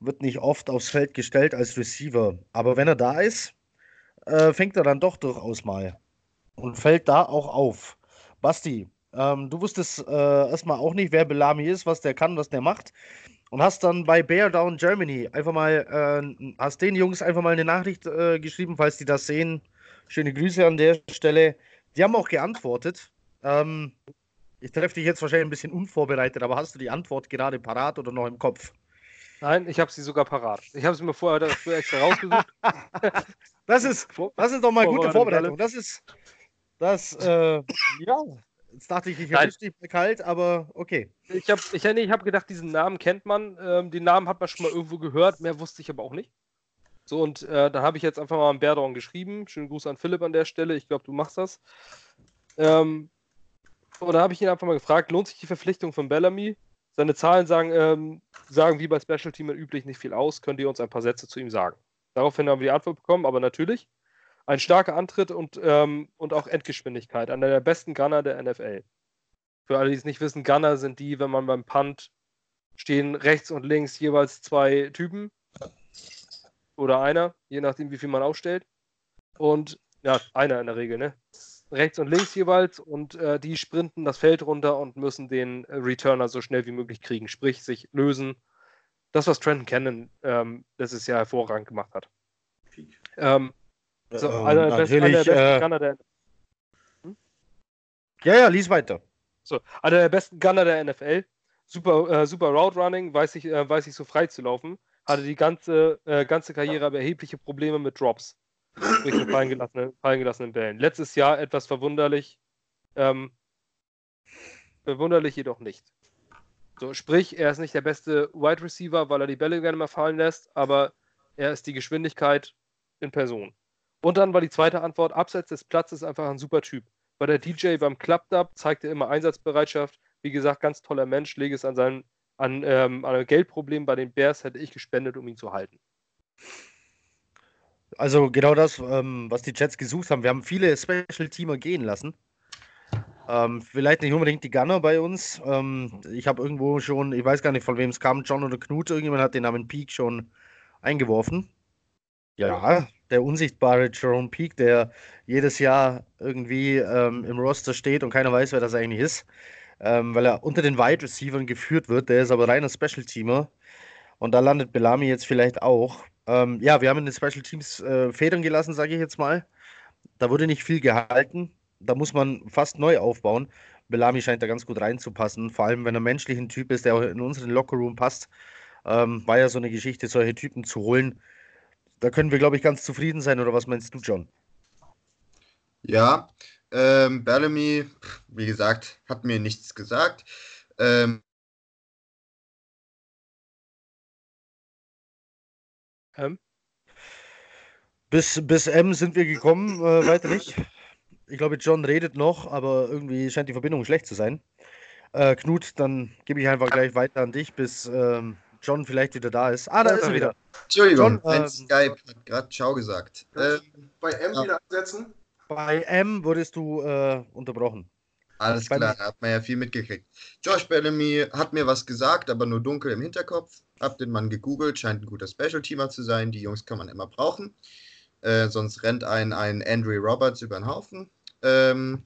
wird nicht oft aufs Feld gestellt als Receiver, aber wenn er da ist, äh, fängt er dann doch durchaus mal und fällt da auch auf. Basti, ähm, du wusstest äh, erstmal auch nicht, wer Bellamy ist, was der kann, was der macht und hast dann bei Bear Down Germany einfach mal, äh, hast den Jungs einfach mal eine Nachricht äh, geschrieben, falls die das sehen. Schöne Grüße an der Stelle. Die haben auch geantwortet. Ähm, ich treffe dich jetzt wahrscheinlich ein bisschen unvorbereitet, aber hast du die Antwort gerade parat oder noch im Kopf? Nein, ich habe sie sogar parat. Ich habe sie mir vorher dafür extra rausgesucht. das, ist, das ist doch mal gute Vorbereitung. Das ist, das, äh, ja, Jetzt dachte ich, ich habe richtig kalt, aber okay. Ich habe ich, nee, ich hab gedacht, diesen Namen kennt man. Ähm, den Namen hat man schon mal irgendwo gehört. Mehr wusste ich aber auch nicht. So, und äh, da habe ich jetzt einfach mal einen Bärdorn geschrieben. Schönen Gruß an Philipp an der Stelle. Ich glaube, du machst das. Ähm, da habe ich ihn einfach mal gefragt, lohnt sich die Verpflichtung von Bellamy? Seine Zahlen sagen, ähm, sagen wie bei Special Team üblich nicht viel aus. Könnt ihr uns ein paar Sätze zu ihm sagen? Daraufhin haben wir die Antwort bekommen, aber natürlich ein starker Antritt und, ähm, und auch Endgeschwindigkeit. Einer der besten Gunner der NFL. Für alle, die es nicht wissen, Gunner sind die, wenn man beim Punt stehen rechts und links jeweils zwei Typen. Oder einer, je nachdem, wie viel man aufstellt. Und ja, einer in der Regel, ne? Rechts und links jeweils und äh, die sprinten das Feld runter und müssen den Returner so schnell wie möglich kriegen, sprich sich lösen. Das, was Trenton Cannon ähm, letztes Jahr hervorragend gemacht hat. Ähm, so, ähm, einer, der besten, einer der besten äh, Gunner der hm? Ja, ja, lies weiter. So, einer der besten Gunner der NFL. Super, äh, super Route Running, weiß ich, äh, weiß ich so frei zu laufen. Hatte die ganze, äh, ganze Karriere aber erhebliche Probleme mit Drops. Durch den fallen gelassenen, Bällen. Letztes Jahr etwas verwunderlich. Ähm, verwunderlich jedoch nicht. So, sprich, er ist nicht der beste Wide Receiver, weil er die Bälle gerne mal fallen lässt, aber er ist die Geschwindigkeit in Person. Und dann war die zweite Antwort, abseits des Platzes einfach ein super Typ. Bei der DJ beim Club-Dub zeigte immer Einsatzbereitschaft. Wie gesagt, ganz toller Mensch, lege es an seinem an, ähm, an Geldproblem bei den Bears hätte ich gespendet, um ihn zu halten. Also genau das, ähm, was die Jets gesucht haben. Wir haben viele Special-Teamer gehen lassen. Ähm, vielleicht nicht unbedingt die Gunner bei uns. Ähm, ich habe irgendwo schon, ich weiß gar nicht, von wem es kam, John oder Knut, irgendjemand hat den Namen Peak schon eingeworfen. Ja, der unsichtbare Jerome Peak, der jedes Jahr irgendwie ähm, im Roster steht und keiner weiß, wer das eigentlich ist, ähm, weil er unter den Wide Receivers geführt wird. Der ist aber reiner Special Teamer und da landet Bellamy jetzt vielleicht auch. Ähm, ja, wir haben in den Special Teams äh, Federn gelassen, sage ich jetzt mal. Da wurde nicht viel gehalten. Da muss man fast neu aufbauen. Bellamy scheint da ganz gut reinzupassen, vor allem wenn er menschlich ein Typ ist, der auch in unseren Lockerroom passt. Ähm, war ja so eine Geschichte, solche Typen zu holen da können wir, glaube ich, ganz zufrieden sein, oder was meinst du, John? Ja, ähm, Bellamy, wie gesagt, hat mir nichts gesagt. Ähm, ähm. Bis, bis M sind wir gekommen, äh, weiter nicht. Ich glaube, John redet noch, aber irgendwie scheint die Verbindung schlecht zu sein. Äh, Knut, dann gebe ich einfach gleich weiter an dich, bis ähm, John vielleicht wieder da ist. Ah, da ist er wieder. Entschuldigung, John, ähm, Skype hat gerade Ciao gesagt. Ähm, bei M ja. wieder ansetzen? Bei M wurdest du äh, unterbrochen. Alles klar, da hat man ja viel mitgekriegt. Josh Bellamy hat mir was gesagt, aber nur dunkel im Hinterkopf. Hab den Mann gegoogelt, scheint ein guter Special-Teamer zu sein. Die Jungs kann man immer brauchen. Äh, sonst rennt ein, ein Andrew Roberts über den Haufen. Ähm,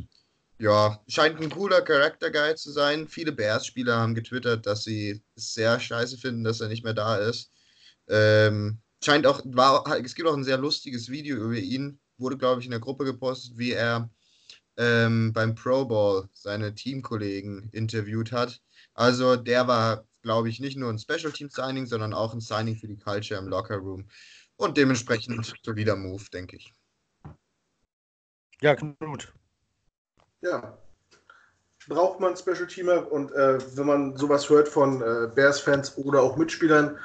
ja, scheint ein cooler Charakter-Guy zu sein. Viele Bears-Spieler haben getwittert, dass sie es sehr scheiße finden, dass er nicht mehr da ist. Ähm, scheint auch, war, es gibt auch ein sehr lustiges Video über ihn, wurde, glaube ich, in der Gruppe gepostet, wie er ähm, beim Pro Bowl seine Teamkollegen interviewt hat. Also der war, glaube ich, nicht nur ein Special Team Signing, sondern auch ein Signing für die Culture im Locker Room. Und dementsprechend solider Move, denke ich. Ja, Knut. Ja. Braucht man Special Teamer und äh, wenn man sowas hört von äh, Bears-Fans oder auch Mitspielern,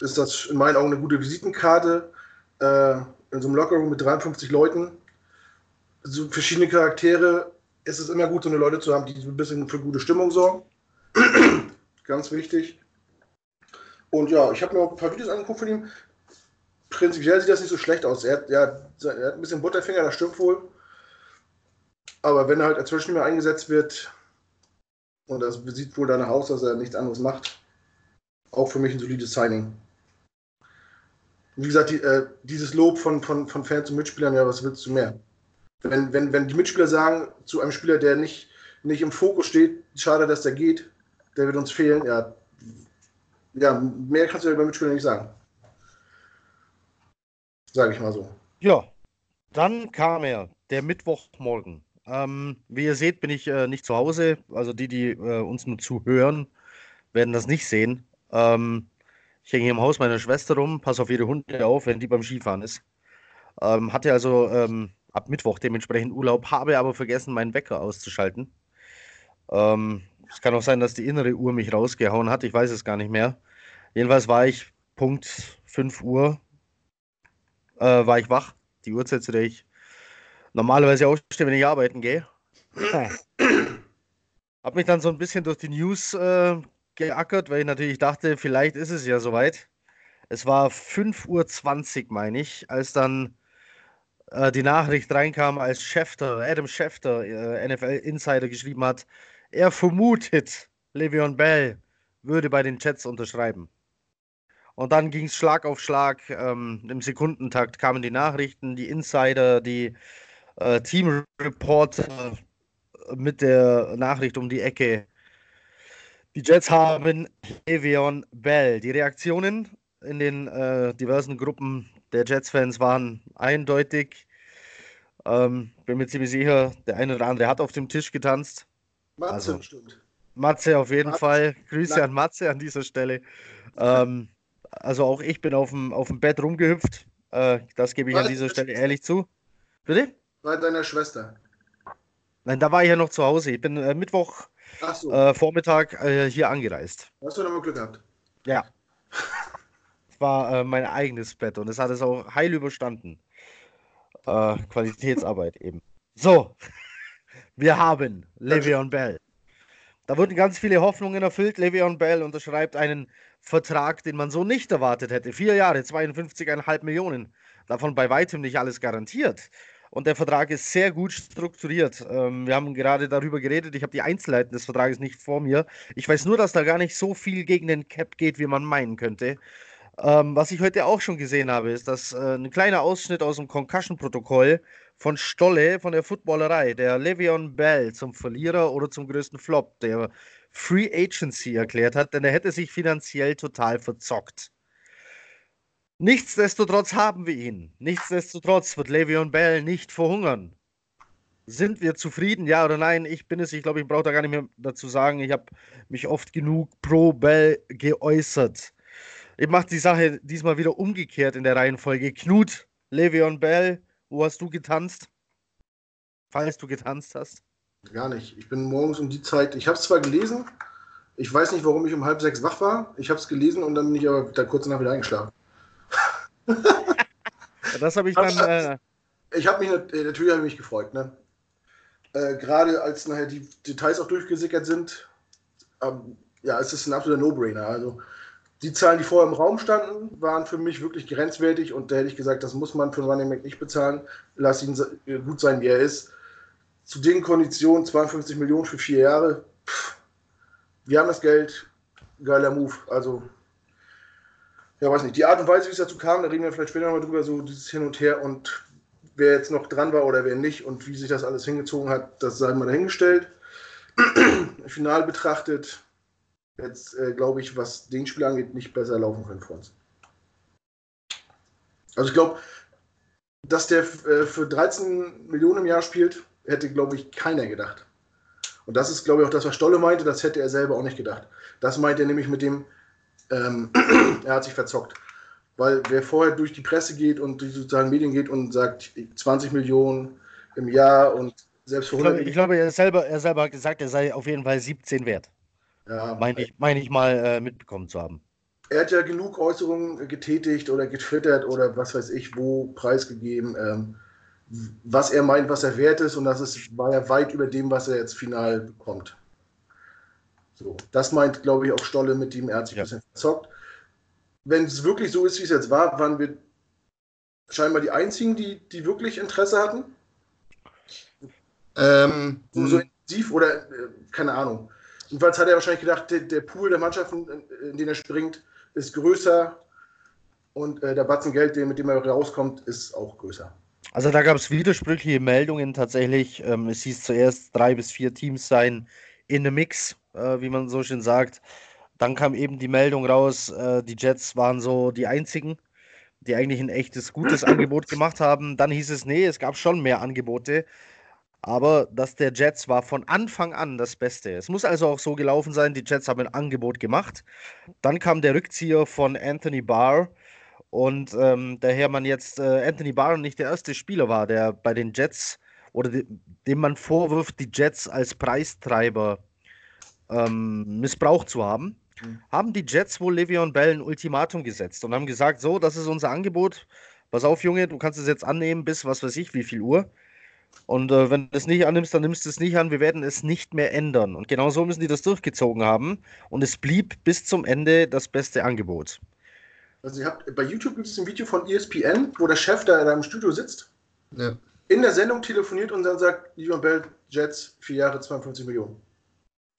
ist das in meinen Augen eine gute Visitenkarte. Äh, in so einem Lockerroom mit 53 Leuten, so verschiedene Charaktere, ist es immer gut, so eine Leute zu haben, die ein bisschen für gute Stimmung sorgen. Ganz wichtig. Und ja, ich habe mir auch ein paar Videos angeguckt von ihm. Prinzipiell sieht das nicht so schlecht aus. Er hat, er er hat ein bisschen Butterfinger, das stimmt wohl. Aber wenn er halt als Zwischenspieler eingesetzt wird, und das sieht wohl danach aus, dass er nichts anderes macht, auch für mich ein solides Signing. Wie gesagt, die, äh, dieses Lob von, von, von Fans und Mitspielern, ja, was willst du mehr? Wenn, wenn, wenn die Mitspieler sagen zu einem Spieler, der nicht, nicht im Fokus steht, schade, dass der geht, der wird uns fehlen, ja, ja mehr kannst du ja über Mitspieler nicht sagen. Sage ich mal so. Ja, dann kam er, der Mittwochmorgen. Ähm, wie ihr seht, bin ich äh, nicht zu Hause. Also die, die äh, uns nur zuhören, werden das nicht sehen. Ähm, ich hänge hier im Haus meiner Schwester rum, passe auf ihre Hunde auf, wenn die beim Skifahren ist. Ähm, hatte also ähm, ab Mittwoch dementsprechend Urlaub, habe aber vergessen, meinen Wecker auszuschalten. Ähm, es kann auch sein, dass die innere Uhr mich rausgehauen hat, ich weiß es gar nicht mehr. Jedenfalls war ich Punkt 5 Uhr, äh, war ich wach. Die Uhrzeit, zu der ich normalerweise aufstehe, wenn ich arbeiten gehe. Hab mich dann so ein bisschen durch die News äh, geackert, weil ich natürlich dachte, vielleicht ist es ja soweit. Es war 5.20 Uhr, meine ich, als dann äh, die Nachricht reinkam, als Schefter, Adam Schefter, äh, NFL-Insider, geschrieben hat, er vermutet, Le'Veon Bell würde bei den Jets unterschreiben. Und dann ging es Schlag auf Schlag. Ähm, Im Sekundentakt kamen die Nachrichten, die Insider, die äh, Team-Reporter mit der Nachricht um die Ecke. Die Jets haben Le'Veon Bell. Die Reaktionen in den äh, diversen Gruppen der Jets-Fans waren eindeutig. Ähm, bin mir ziemlich sicher, der eine oder andere hat auf dem Tisch getanzt. Matze also, bestimmt. Matze auf jeden Matze. Fall. Grüße Nein. an Matze an dieser Stelle. Ähm, also auch ich bin auf dem, auf dem Bett rumgehüpft. Äh, das gebe ich Was? an dieser Stelle ehrlich zu. Bitte? Bei deiner Schwester. Nein, da war ich ja noch zu Hause. Ich bin äh, Mittwoch so. äh, Vormittag äh, hier angereist. Hast du nochmal Glück gehabt? Ja. War äh, mein eigenes Bett und es hat es auch heil überstanden. Äh, Qualitätsarbeit eben. So, wir haben Le'Veon Bell. Da wurden ganz viele Hoffnungen erfüllt. Le'Veon Bell unterschreibt einen Vertrag, den man so nicht erwartet hätte. Vier Jahre, 52,5 Millionen. Davon bei weitem nicht alles garantiert. Und der Vertrag ist sehr gut strukturiert. Ähm, wir haben gerade darüber geredet. Ich habe die Einzelheiten des Vertrages nicht vor mir. Ich weiß nur, dass da gar nicht so viel gegen den Cap geht, wie man meinen könnte. Ähm, was ich heute auch schon gesehen habe, ist, dass äh, ein kleiner Ausschnitt aus dem Concussion-Protokoll von Stolle, von der Footballerei, der Le'Veon Bell zum Verlierer oder zum größten Flop der Free Agency erklärt hat, denn er hätte sich finanziell total verzockt. Nichtsdestotrotz haben wir ihn. Nichtsdestotrotz wird Le'Veon Bell nicht verhungern. Sind wir zufrieden, ja oder nein? Ich bin es, ich glaube, ich brauche da gar nicht mehr dazu sagen. Ich habe mich oft genug pro Bell geäußert. Ich mache die Sache diesmal wieder umgekehrt in der Reihenfolge. Knut, Le'Veon Bell, wo hast du getanzt? falls du getanzt hast? Gar nicht. Ich bin morgens um die Zeit, ich habe es zwar gelesen, ich weiß nicht, warum ich um halb sechs wach war. Ich habe es gelesen und dann bin ich aber da kurz nach wieder eingeschlafen. das habe ich dann. Äh... Ich habe mich äh, natürlich hab ich mich gefreut. Ne? Äh, Gerade als nachher die Details auch durchgesickert sind, ähm, ja, es ist ein absoluter No-Brainer. Also die Zahlen, die vorher im Raum standen, waren für mich wirklich grenzwertig und da hätte ich gesagt, das muss man für einen Running Back nicht bezahlen. Lass ihn gut sein, wie er ist. Zu den Konditionen 52 Millionen für vier Jahre. Pff, wir haben das Geld, geiler Move. Also, ja, weiß nicht. Die Art und Weise, wie es dazu kam, da reden wir vielleicht später nochmal drüber, so dieses Hin und Her und wer jetzt noch dran war oder wer nicht und wie sich das alles hingezogen hat, das sei mal dahingestellt. Final betrachtet, jetzt äh, glaube ich, was den Spiel angeht, nicht besser laufen können für uns. Also ich glaube, dass der äh, für 13 Millionen im Jahr spielt, hätte, glaube ich, keiner gedacht. Und das ist, glaube ich, auch das, was Stolle meinte, das hätte er selber auch nicht gedacht. Das meint er nämlich mit dem, ähm, er hat sich verzockt. Weil wer vorher durch die Presse geht und durch die sozialen Medien geht und sagt 20 Millionen im Jahr und selbst für 100 Ich glaube, ich er, selber, er selber hat gesagt, er sei auf jeden Fall 17 wert. Ja, meine ich, mein ich mal äh, mitbekommen zu haben. Er hat ja genug Äußerungen getätigt oder getwittert oder was weiß ich wo preisgegeben. Ähm, was er meint, was er wert ist, und das ist, war ja weit über dem, was er jetzt final bekommt. So, das meint, glaube ich, auch Stolle mit dem, er hat sich ja. ein bisschen verzockt. Wenn es wirklich so ist, wie es jetzt war, waren wir scheinbar die einzigen, die, die wirklich Interesse hatten. Ähm, so, so intensiv oder äh, keine Ahnung. Jedenfalls hat er wahrscheinlich gedacht, der, der, Pool der Mannschaften, in den er springt, ist größer und äh, der Batzen Geld, mit dem er rauskommt, ist auch größer. Also da gab es widersprüchliche Meldungen tatsächlich. Ähm, es hieß zuerst drei bis vier Teams seien in einem Mix, äh, wie man so schön sagt. Dann kam eben die Meldung raus, äh, die Jets waren so die einzigen, die eigentlich ein echtes, gutes Angebot gemacht haben. Dann hieß es, nee, es gab schon mehr Angebote. Aber das der Jets war von Anfang an das Beste. Es muss also auch so gelaufen sein, die Jets haben ein Angebot gemacht. Dann kam der Rückzieher von Anthony Barr und ähm, daher man jetzt äh, Anthony Barr nicht der erste Spieler war, der bei den Jets oder de, dem man vorwirft, die Jets als Preistreiber ähm, missbraucht zu haben, mhm. haben die Jets wohl Le'Veon Bell ein Ultimatum gesetzt und haben gesagt, so, das ist unser Angebot. Pass auf, Junge, du kannst es jetzt annehmen bis was weiß ich, wie viel Uhr. Und äh, wenn du es nicht annimmst, dann nimmst du es nicht an. Wir werden es nicht mehr ändern. Und genau so müssen die das durchgezogen haben. Und es blieb bis zum Ende das beste Angebot. Also ihr habt, bei YouTube gibt es ein Video von ESPN, wo der Chef da in einem Studio sitzt, ja. in der Sendung telefoniert und dann sagt, Leon Bell, Jets, vier Jahre, 52 Millionen.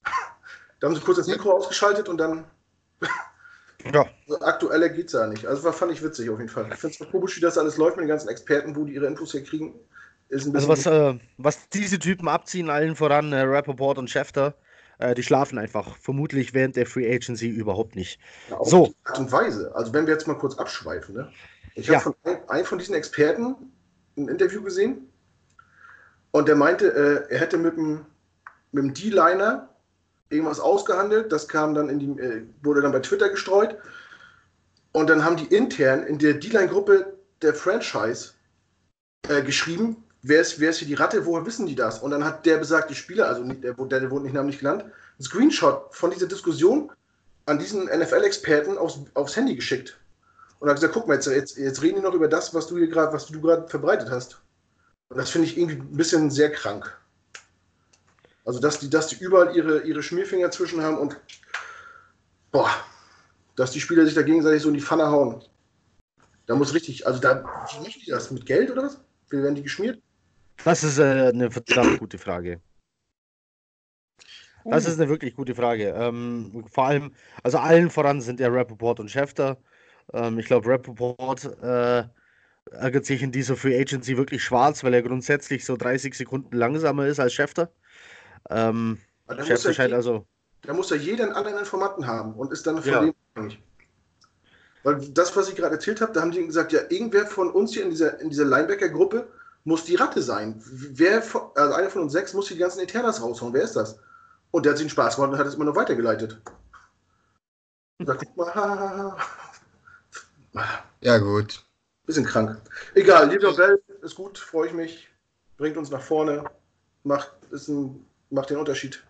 da haben sie kurz das Mikro ja. ausgeschaltet und dann ja. aktueller geht es ja nicht. Also war, fand ich witzig auf jeden Fall. Ich finde es komisch, wie das alles läuft mit den ganzen Experten, wo die ihre Infos hier kriegen. Also was, äh, was diese Typen abziehen, allen voran äh, Rappaport und Schefter, äh, die schlafen einfach vermutlich während der Free Agency überhaupt nicht. Ja, so. Art und Weise. Also wenn wir jetzt mal kurz abschweifen. Ne? Ich habe ja. von einem, einem von diesen Experten ein Interview gesehen und der meinte, äh, er hätte mit dem, mit dem D-Liner irgendwas ausgehandelt. Das kam dann in die, äh, wurde dann bei Twitter gestreut. Und dann haben die intern in der D-Line-Gruppe der Franchise äh, geschrieben, wer ist, wer ist hier die Ratte, woher wissen die das? Und dann hat der besagte Spieler, also nicht, der, der, der wurde nicht namentlich genannt, ein Screenshot von dieser Diskussion an diesen NFL-Experten aufs, aufs Handy geschickt. Und hat gesagt, guck mal, jetzt, jetzt, jetzt reden die noch über das, was du hier gerade, was du gerade verbreitet hast. Und das finde ich irgendwie ein bisschen sehr krank. Also, dass die, dass die überall ihre, ihre Schmierfinger zwischen haben und boah, dass die Spieler sich da gegenseitig so in die Pfanne hauen. Da muss richtig, also da, wie machen die das? Mit Geld oder was? Wie werden die geschmiert? Das ist äh, eine verdammt gute Frage. Das ist eine wirklich gute Frage. Ähm, vor allem, also allen voran sind ja Rappaport und Schäfter. Ähm, ich glaube, Rappaport äh, ärgert sich in dieser Free Agency wirklich schwarz, weil er grundsätzlich so 30 Sekunden langsamer ist als Schäfter. Ähm, Schäfter scheint also. Da muss ja jeder einen anderen Informanten haben und ist dann von ja. dem abhängig. Weil das, was ich gerade erzählt habe, da haben die gesagt, ja, irgendwer von uns hier in dieser, in dieser Linebacker-Gruppe muss die Ratte sein. Wer, also einer von uns sechs muss die ganzen Eternas raushauen. Wer ist das? Und der hat sich den Spaß gemacht und hat es immer noch weitergeleitet. Und da guck mal. Ja, gut. Bisschen krank. Egal, Lieber Bell ist gut, freue ich mich. Bringt uns nach vorne. macht, ist ein, macht den Unterschied.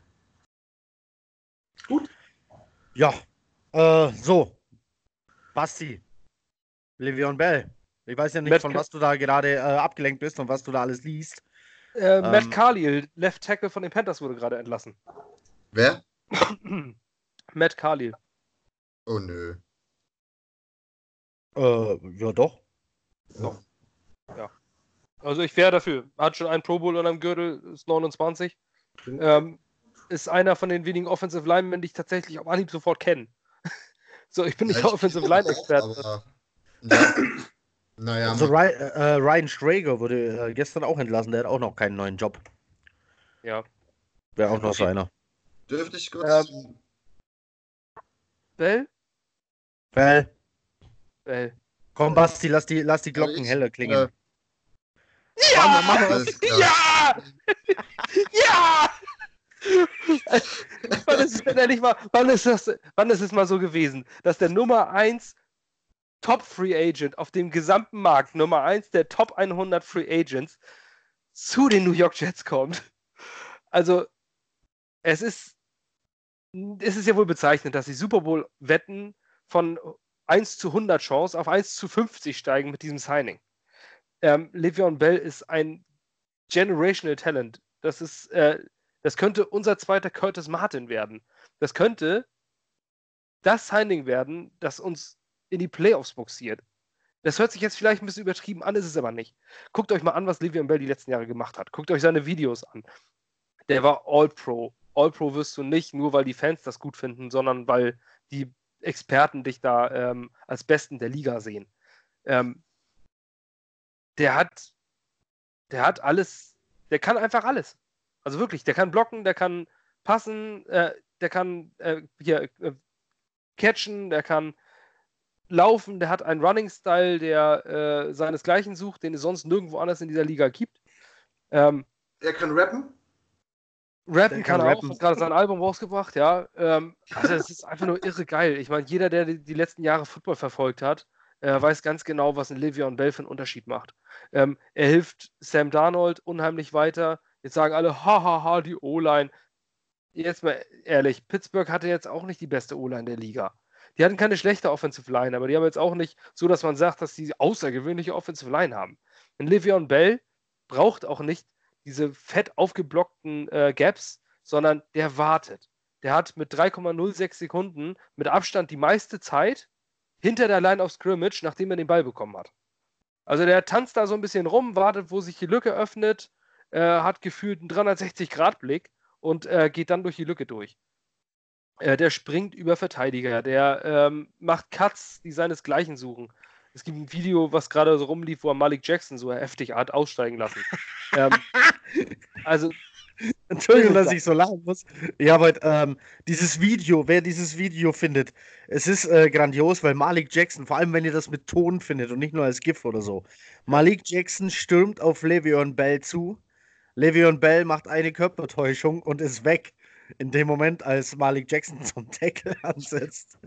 Gut. Ja, äh, so. Basti. Le'Veon Bell. Ich weiß ja nicht, Matt von was du da gerade äh, abgelenkt bist und was du da alles liest. Äh, Matt Ähm. Carlyle, Left Tackle von den Panthers, wurde gerade entlassen. Wer? Matt Carlyle. Oh nö. Äh, ja doch. Also ich wäre dafür. Hat schon einen Pro Bowl unterm Gürtel, ist 29. Ähm, ist einer von den wenigen Offensive Linemen, die ich tatsächlich auf Anhieb sofort kenne. so, ich bin nicht Ja, Offensive Line Experte. Ja. Naja, Also Ryan, äh, Ryan Strager wurde äh, gestern auch entlassen. Der hat auch noch keinen neuen Job. Ja. Wäre auch noch Okay. so einer. dürfte ich kurz. Ähm, Bell? Well, Bell. komm Basti, lass die, lass die Glocken ich- heller klingen. äh, Ja! Mach mal, alles klar. Ja! ja! wann, ist es denn endlich mal, wann, ist das, wann ist es mal so gewesen, dass der Nummer 1 Top Free Agent auf dem gesamten Markt, Nummer 1 der Top 100 Free Agents, zu den New York Jets kommt? Also, es ist, es ist ja wohl bezeichnend, dass die Super Bowl Wetten von 1 zu 100 Chance auf 1 zu 50 steigen mit diesem Signing. Ähm, Le'Veon Bell ist ein generational Talent. Das ist, äh, das könnte unser zweiter Curtis Martin werden. Das könnte das Signing werden, das uns in die Playoffs boxiert. Das hört sich jetzt vielleicht ein bisschen übertrieben an, ist es aber nicht. Guckt euch mal an, was Le'Veon Bell die letzten Jahre gemacht hat. Guckt euch seine Videos an. Der war All-Pro. All-Pro wirst du nicht, nur weil die Fans das gut finden, sondern weil die Experten dich da ähm, als Besten der Liga sehen. Ähm, der hat, der hat alles, der kann einfach alles. Also wirklich, der kann blocken, der kann passen, äh, der kann äh, hier äh, catchen, der kann laufen, der hat einen Running-Style, der äh, seinesgleichen sucht, den es sonst nirgendwo anders in dieser Liga gibt. Ähm, Er kann rappen. Rappen kann, kann er auch, rappen. hat gerade sein Album rausgebracht, ja. Ähm, also es ist einfach nur irre geil. Ich meine, jeder, der die, die letzten Jahre Football verfolgt hat, äh, weiß ganz genau, was ein Le'Veon Bell für einen Unterschied macht. Ähm, er hilft Sam Darnold unheimlich weiter. Jetzt sagen alle, hahaha, die O-Line. Jetzt mal ehrlich, Pittsburgh hatte jetzt auch nicht die beste O-Line der Liga. Die hatten keine schlechte Offensive Line, aber die haben jetzt auch nicht so, dass man sagt, dass die außergewöhnliche Offensive Line haben. Ein Le'Veon Bell braucht auch nicht diese fett aufgeblockten äh, Gaps, sondern der wartet. Der hat mit 3,06 Sekunden mit Abstand die meiste Zeit hinter der Line of Scrimmage, nachdem er den Ball bekommen hat. Also der tanzt da so ein bisschen rum, wartet, wo sich die Lücke öffnet, äh, hat gefühlt einen 360-Grad-Blick und äh, geht dann durch die Lücke durch. Äh, der springt über Verteidiger, der ähm, macht Cuts, die seinesgleichen suchen. Es gibt ein Video, was gerade so rumlief, wo er Malik Jackson so heftig hat aussteigen lassen. ähm, also, Entschuldigung, dass ich so lachen muss. Ja, aber ähm, dieses Video, wer dieses Video findet, es ist äh, grandios, weil Malik Jackson, vor allem wenn ihr das mit Ton findet und nicht nur als GIF oder so, Malik Jackson stürmt auf Le'Veon Bell zu. Le'Veon Bell macht eine Körpertäuschung und ist weg. In dem Moment, als Malik Jackson zum Tackle ansetzt.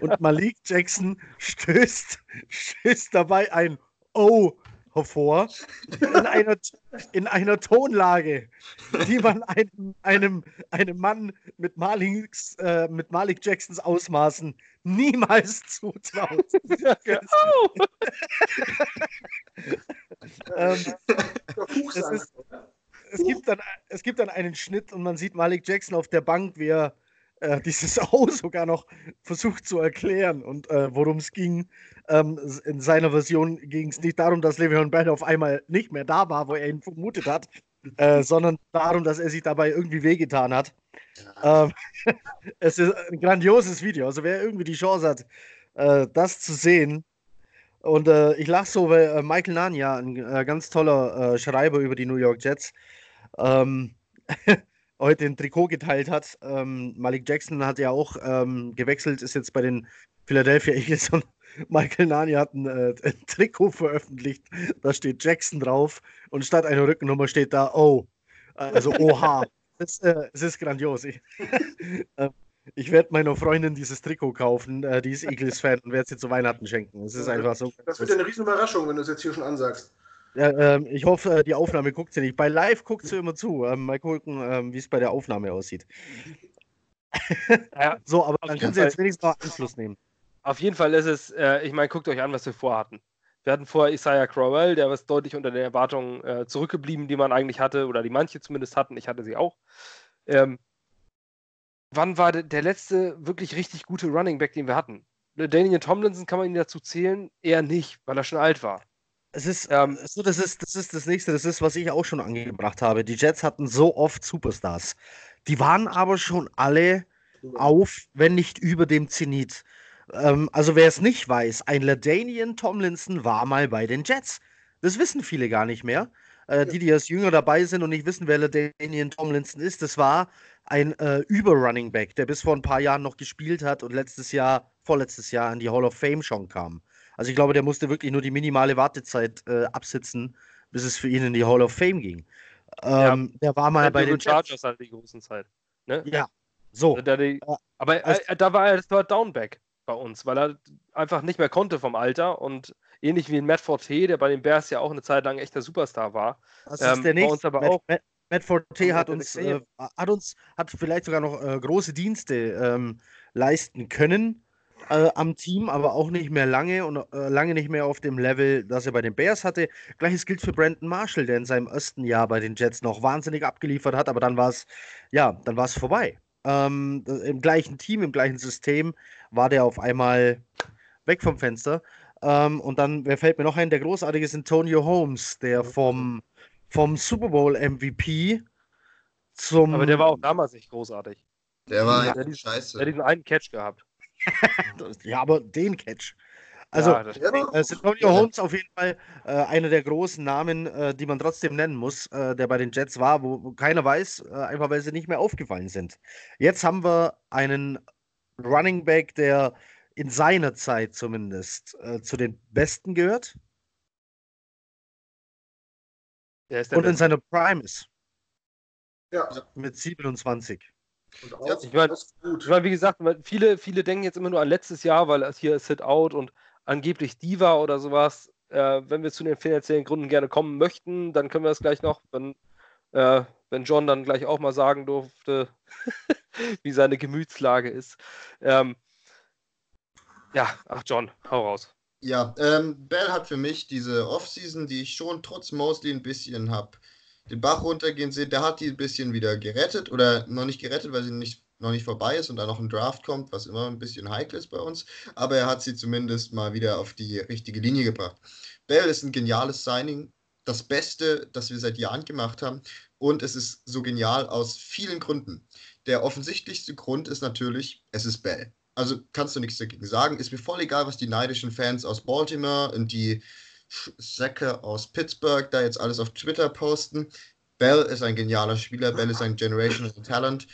Und Malik Jackson stößt, stößt dabei ein Oh hervor in einer, in einer Tonlage, die man einem, einem, einem Mann mit, Maliks, äh, mit Malik Jacksons Ausmaßen niemals zutraut. oh, ähm, sagen. ist- es, gibt dann, es gibt dann einen Schnitt und man sieht Malik Jackson auf der Bank, wie er äh, dieses O sogar noch versucht zu erklären und äh, worum es ging. Ähm, in seiner Version ging es nicht darum, dass Le'Veon Bell auf einmal nicht mehr da war, wo er ihn vermutet hat, äh, sondern darum, dass er sich dabei irgendwie wehgetan hat. Ähm, es ist ein grandioses Video. Also wer irgendwie die Chance hat, äh, das zu sehen. Und äh, ich lache so, weil äh, Michael Nania, ein äh, ganz toller äh, Schreiber über die New York Jets, ähm, heute ein Trikot geteilt hat. Ähm, Malik Jackson hat ja auch ähm, gewechselt, ist jetzt bei den Philadelphia Eagles und Michael Nania hat ein, äh, ein Trikot veröffentlicht. Da steht Jackson drauf und statt einer Rückennummer steht da Oh. Also OH. Es, äh, ist grandios. Ich, äh, ich werde meiner Freundin dieses Trikot kaufen. Äh, die ist Eagles-Fan und werde sie zu Weihnachten schenken. Es ist einfach so. Das wird ja eine riesen Überraschung, wenn du es jetzt hier schon ansagst. Ja, ähm, ich hoffe, äh, die Aufnahme guckt sie nicht. Bei Live guckt sie immer zu. Ähm, mal gucken, ähm, wie es bei der Aufnahme aussieht. Ja, so, aber dann können sie jetzt wenigstens noch Einfluss nehmen. Auf jeden Fall ist es, äh, ich meine, guckt euch an, was wir vorhatten. Wir hatten vorher Isaiah Crowell, der was deutlich unter den Erwartungen äh, zurückgeblieben, die man eigentlich hatte, oder die manche zumindest hatten. Ich hatte sie auch. Ähm, wann war der letzte wirklich richtig gute Running Back, den wir hatten? Daniel Tomlinson kann man ihn dazu zählen? Eher nicht, weil er schon alt war. Es ist, ähm, so, das ist, das ist das nächste, das ist, was ich auch schon angebracht habe. Die Jets hatten so oft Superstars. Die waren aber schon alle auf, wenn nicht über dem Zenit. Ähm, also wer es nicht weiß, ein Ladanian Tomlinson war mal bei den Jets. Das wissen viele gar nicht mehr. Äh, die, die erst jünger dabei sind und nicht wissen, wer Ladanian Tomlinson ist, das war ein äh, Über-Running Back, der bis vor ein paar Jahren noch gespielt hat und letztes Jahr, vorletztes Jahr in die Hall of Fame schon kam. Also ich glaube, der musste wirklich nur die minimale Wartezeit äh, absitzen, bis es für ihn in die Hall of Fame ging. Ähm, ja, der war mal bei den Chargers halt die großen Zeit. Ne? Ja, so. Also die, aber also, da war er, das war Downback bei uns, weil er einfach nicht mehr konnte vom Alter und ähnlich wie in Matt Forte, der bei den Bears ja auch eine Zeit lang echter Superstar war. Das ähm, ist der nächste. Bei uns aber Matt, auch. Matt, Matt Forte hat uns, äh, hat uns, hat vielleicht sogar noch äh, große Dienste ähm, leisten können äh, am Team, aber auch nicht mehr lange und äh, lange nicht mehr auf dem Level, das er bei den Bears hatte. Gleiches gilt für Brandon Marshall, der in seinem ersten Jahr bei den Jets noch wahnsinnig abgeliefert hat, aber dann war es, ja, dann war es vorbei. Ähm, Im gleichen Team, im gleichen System war der auf einmal weg vom Fenster. Ähm, und dann, wer fällt mir noch ein? Der großartige ist Antonio Holmes, der vom, vom Super Bowl MVP zum. Aber der war auch damals nicht großartig. Der war ja, der scheiße. Der hat diesen einen Catch gehabt. ja, aber den Catch. Also, ja, äh, Antonio Holmes auf jeden Fall äh, einer der großen Namen, äh, die man trotzdem nennen muss, äh, der bei den Jets war, wo, wo keiner weiß, äh, einfach weil sie nicht mehr aufgefallen sind. Jetzt haben wir einen Running Back, der in seiner Zeit zumindest äh, zu den Besten gehört. Und Beste? in seiner Prime ist. Ja. Mit 27. Ja, ich meine, ich mein, wie gesagt, viele, viele denken jetzt immer nur an letztes Jahr, weil es hier Sit-Out und angeblich Diva oder sowas. Äh, wenn wir zu den finanziellen Gründen gerne kommen möchten, dann können wir das gleich noch, wenn, äh, wenn John dann gleich auch mal sagen durfte, wie seine Gemütslage ist. Ähm, ja, ach John, hau raus. Ja, ähm, Bell hat für mich diese Offseason, die ich schon trotz Mosley ein bisschen habe, den Bach runtergehen sehen, der hat die ein bisschen wieder gerettet oder noch nicht gerettet, weil sie nicht noch nicht vorbei ist und da noch ein Draft kommt, was immer ein bisschen heikel ist bei uns. Aber er hat sie zumindest mal wieder auf die richtige Linie gebracht. Bell ist ein geniales Signing, das Beste, das wir seit Jahren gemacht haben. Und es ist so genial aus vielen Gründen. Der offensichtlichste Grund ist natürlich, es ist Bell. Also kannst du nichts dagegen sagen. Ist mir voll egal, was die neidischen Fans aus Baltimore und die Säcke aus Pittsburgh da jetzt alles auf Twitter posten. Bell ist ein genialer Spieler, Bell ist ein Generational Talent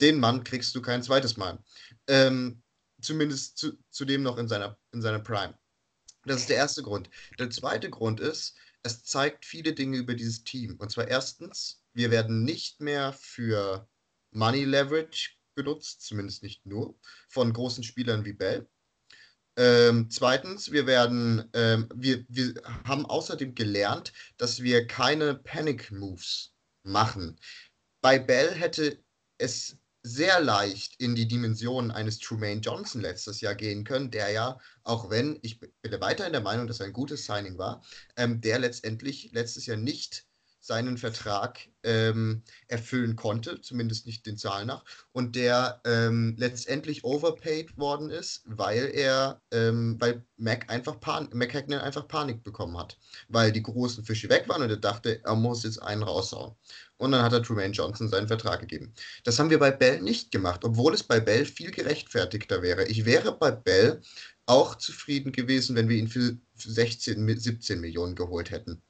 den Mann kriegst du kein zweites Mal. Ähm, zumindest zu, zudem noch in seiner, in seiner Prime. Das ist der erste Grund. Der zweite Grund ist, es zeigt viele Dinge über dieses Team. Und zwar erstens, wir werden nicht mehr für Money Leverage benutzt, zumindest nicht nur, von großen Spielern wie Bell. Ähm, zweitens, wir werden, ähm, wir, wir haben außerdem gelernt, dass wir keine Panic Moves machen. Bei Bell hätte es sehr leicht in die Dimensionen eines Trumaine Johnson letztes Jahr gehen können, der ja, auch wenn, ich bin weiterhin der Meinung, dass er ein gutes Signing war, ähm, der letztendlich letztes Jahr nicht seinen Vertrag ähm, erfüllen konnte, zumindest nicht den Zahlen nach, und der ähm, letztendlich overpaid worden ist, weil er, ähm, weil Mac einfach Pan Mac Hackney einfach Panik bekommen hat, weil die großen Fische weg waren und er dachte, er muss jetzt einen raushauen. Und dann hat er Truman Johnson seinen Vertrag gegeben. Das haben wir bei Bell nicht gemacht, obwohl es bei Bell viel gerechtfertigter wäre. Ich wäre bei Bell auch zufrieden gewesen, wenn wir ihn für 16, 17 Millionen geholt hätten.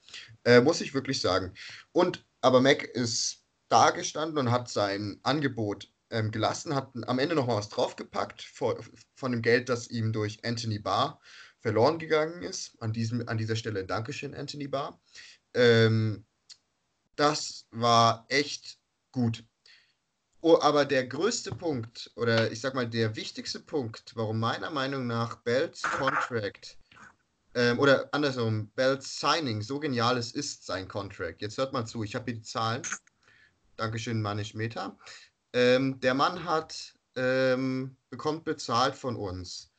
Äh, muss ich wirklich sagen. Und aber Mac ist da gestanden und hat sein Angebot ähm, gelassen, hat am Ende noch mal was draufgepackt vor, von dem Geld, das ihm durch Anthony Barr verloren gegangen ist. An, diesem, an dieser Stelle Dankeschön, Anthony Barr. Ähm, das war echt gut. Oh, aber der größte Punkt, oder ich sag mal der wichtigste Punkt, warum meiner Meinung nach Bells Contract ähm, oder andersrum, Bells Signing, so genial es ist sein Contract. Jetzt hört mal zu, ich habe hier die Zahlen. Dankeschön, Manisch Meta. Ähm, der Mann hat, ähm, bekommt bezahlt von uns.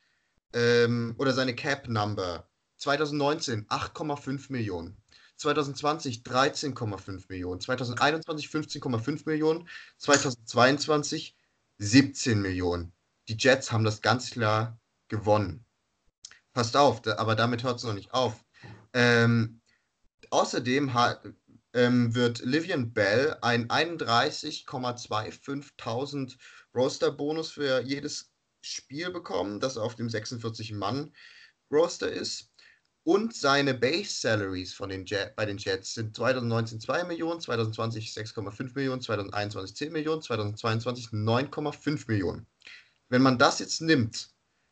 Ähm, oder seine Cap Number. 2019 8,5 Millionen. 2020 13,5 Millionen. 2021 15,5 Millionen. 2022 17 Millionen. Die Jets haben das ganz klar gewonnen. Passt auf, aber damit hört es noch nicht auf. Ähm, außerdem hat, ähm, wird Livian Bell ein 31,25.000 Roster-Bonus für jedes Spiel bekommen, das auf dem 46-Mann-Roster ist. Und seine Base-Salaries bei den Jets sind 2019 2 Millionen, 2020 6,5 Millionen, 2021 10 Millionen, 2022 9,5 Millionen. Wenn man das jetzt nimmt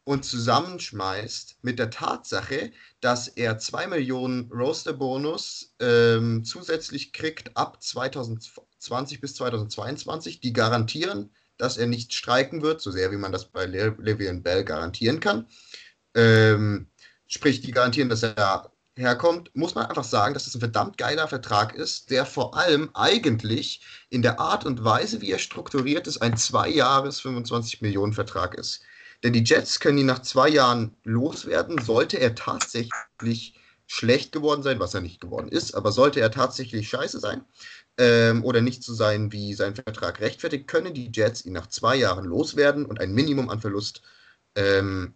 und zusammenschmeißt mit der Tatsache, dass er 2 Millionen Roster-Bonus ähm, zusätzlich kriegt ab 2020 bis 2022, die garantieren, dass er nicht streiken wird, so sehr wie man das bei Le Bell garantieren kann. Ähm, sprich, die garantieren, dass er herkommt, muss man einfach sagen, dass das ein verdammt geiler Vertrag ist, der vor allem eigentlich in der Art und Weise, wie er strukturiert ist, ein zwei Jahres 25 Millionen Vertrag ist. Denn die Jets können ihn nach zwei Jahren loswerden, sollte er tatsächlich schlecht geworden sein, was er nicht geworden ist, aber sollte er tatsächlich scheiße sein ähm, oder nicht so sein, wie sein Vertrag rechtfertigt, können die Jets ihn nach zwei Jahren loswerden und ein Minimum an Verlust ähm,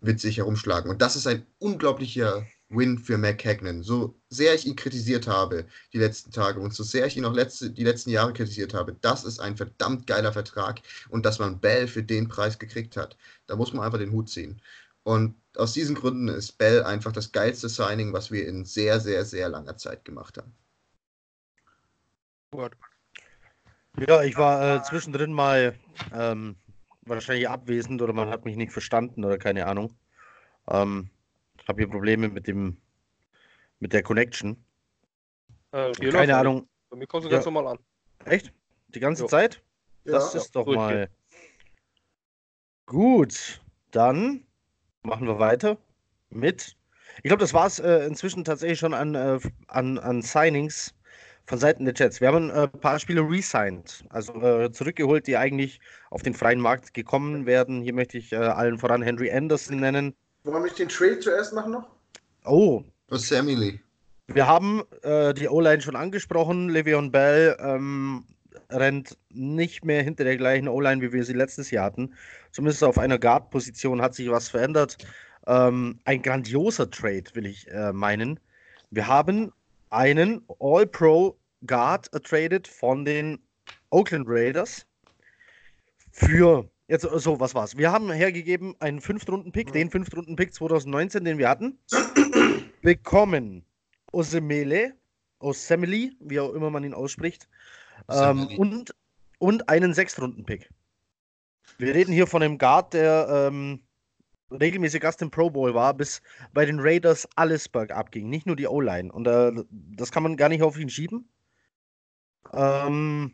wird sich herumschlagen. Und das ist ein unglaublicher Win für McCagnon. So sehr ich ihn kritisiert habe die letzten Tage und so sehr ich ihn auch letzte, die letzten Jahre kritisiert habe, das ist ein verdammt geiler Vertrag und dass man Bell für den Preis gekriegt hat, da muss man einfach den Hut ziehen. Und aus diesen Gründen ist Bell einfach das geilste Signing, was wir in sehr, sehr, sehr langer Zeit gemacht haben. Ja, ich war äh, zwischendrin mal ähm, wahrscheinlich abwesend oder man hat mich nicht verstanden oder keine Ahnung. Ähm, habe hier Probleme mit dem mit der Connection. Äh, Keine Ahnung. Bei mir kommst du ganz ja. normal an. Echt? Die ganze jo. Zeit? Das ja, ist doch mal. Gut, dann machen wir weiter mit. Ich glaube, das war es äh, inzwischen tatsächlich schon an, äh, an, an Signings von Seiten der Jets. Wir haben ein äh, paar Spiele resigned, also äh, zurückgeholt, die eigentlich auf den freien Markt gekommen werden. Hier möchte ich äh, allen voran Henry Anderson nennen, wollen wir nicht den Trade zuerst machen noch? Oh. Was Sammy Lee. Wir haben äh, die O-Line schon angesprochen. Le'Veon Bell ähm, rennt nicht mehr hinter der gleichen O-Line, wie wir sie letztes Jahr hatten. Zumindest auf einer Guard-Position hat sich was verändert. Ähm, ein grandioser Trade, will ich äh, meinen. Wir haben einen All-Pro Guard ertradet von den Oakland Raiders für Jetzt, so, was war's? Wir haben hergegeben einen Fünftrunden-Pick, mhm. den Fünftrunden-Pick 2019, den wir hatten, bekommen Osemele, Osemele, wie auch immer man ihn ausspricht, ähm, und, und einen Sechstrunden-Pick. Wir reden hier von einem Guard, der ähm, regelmäßig Gast im Pro Bowl war, bis bei den Raiders alles bergab ging, nicht nur die O-Line. Und äh, das kann man gar nicht auf ihn schieben. Ähm,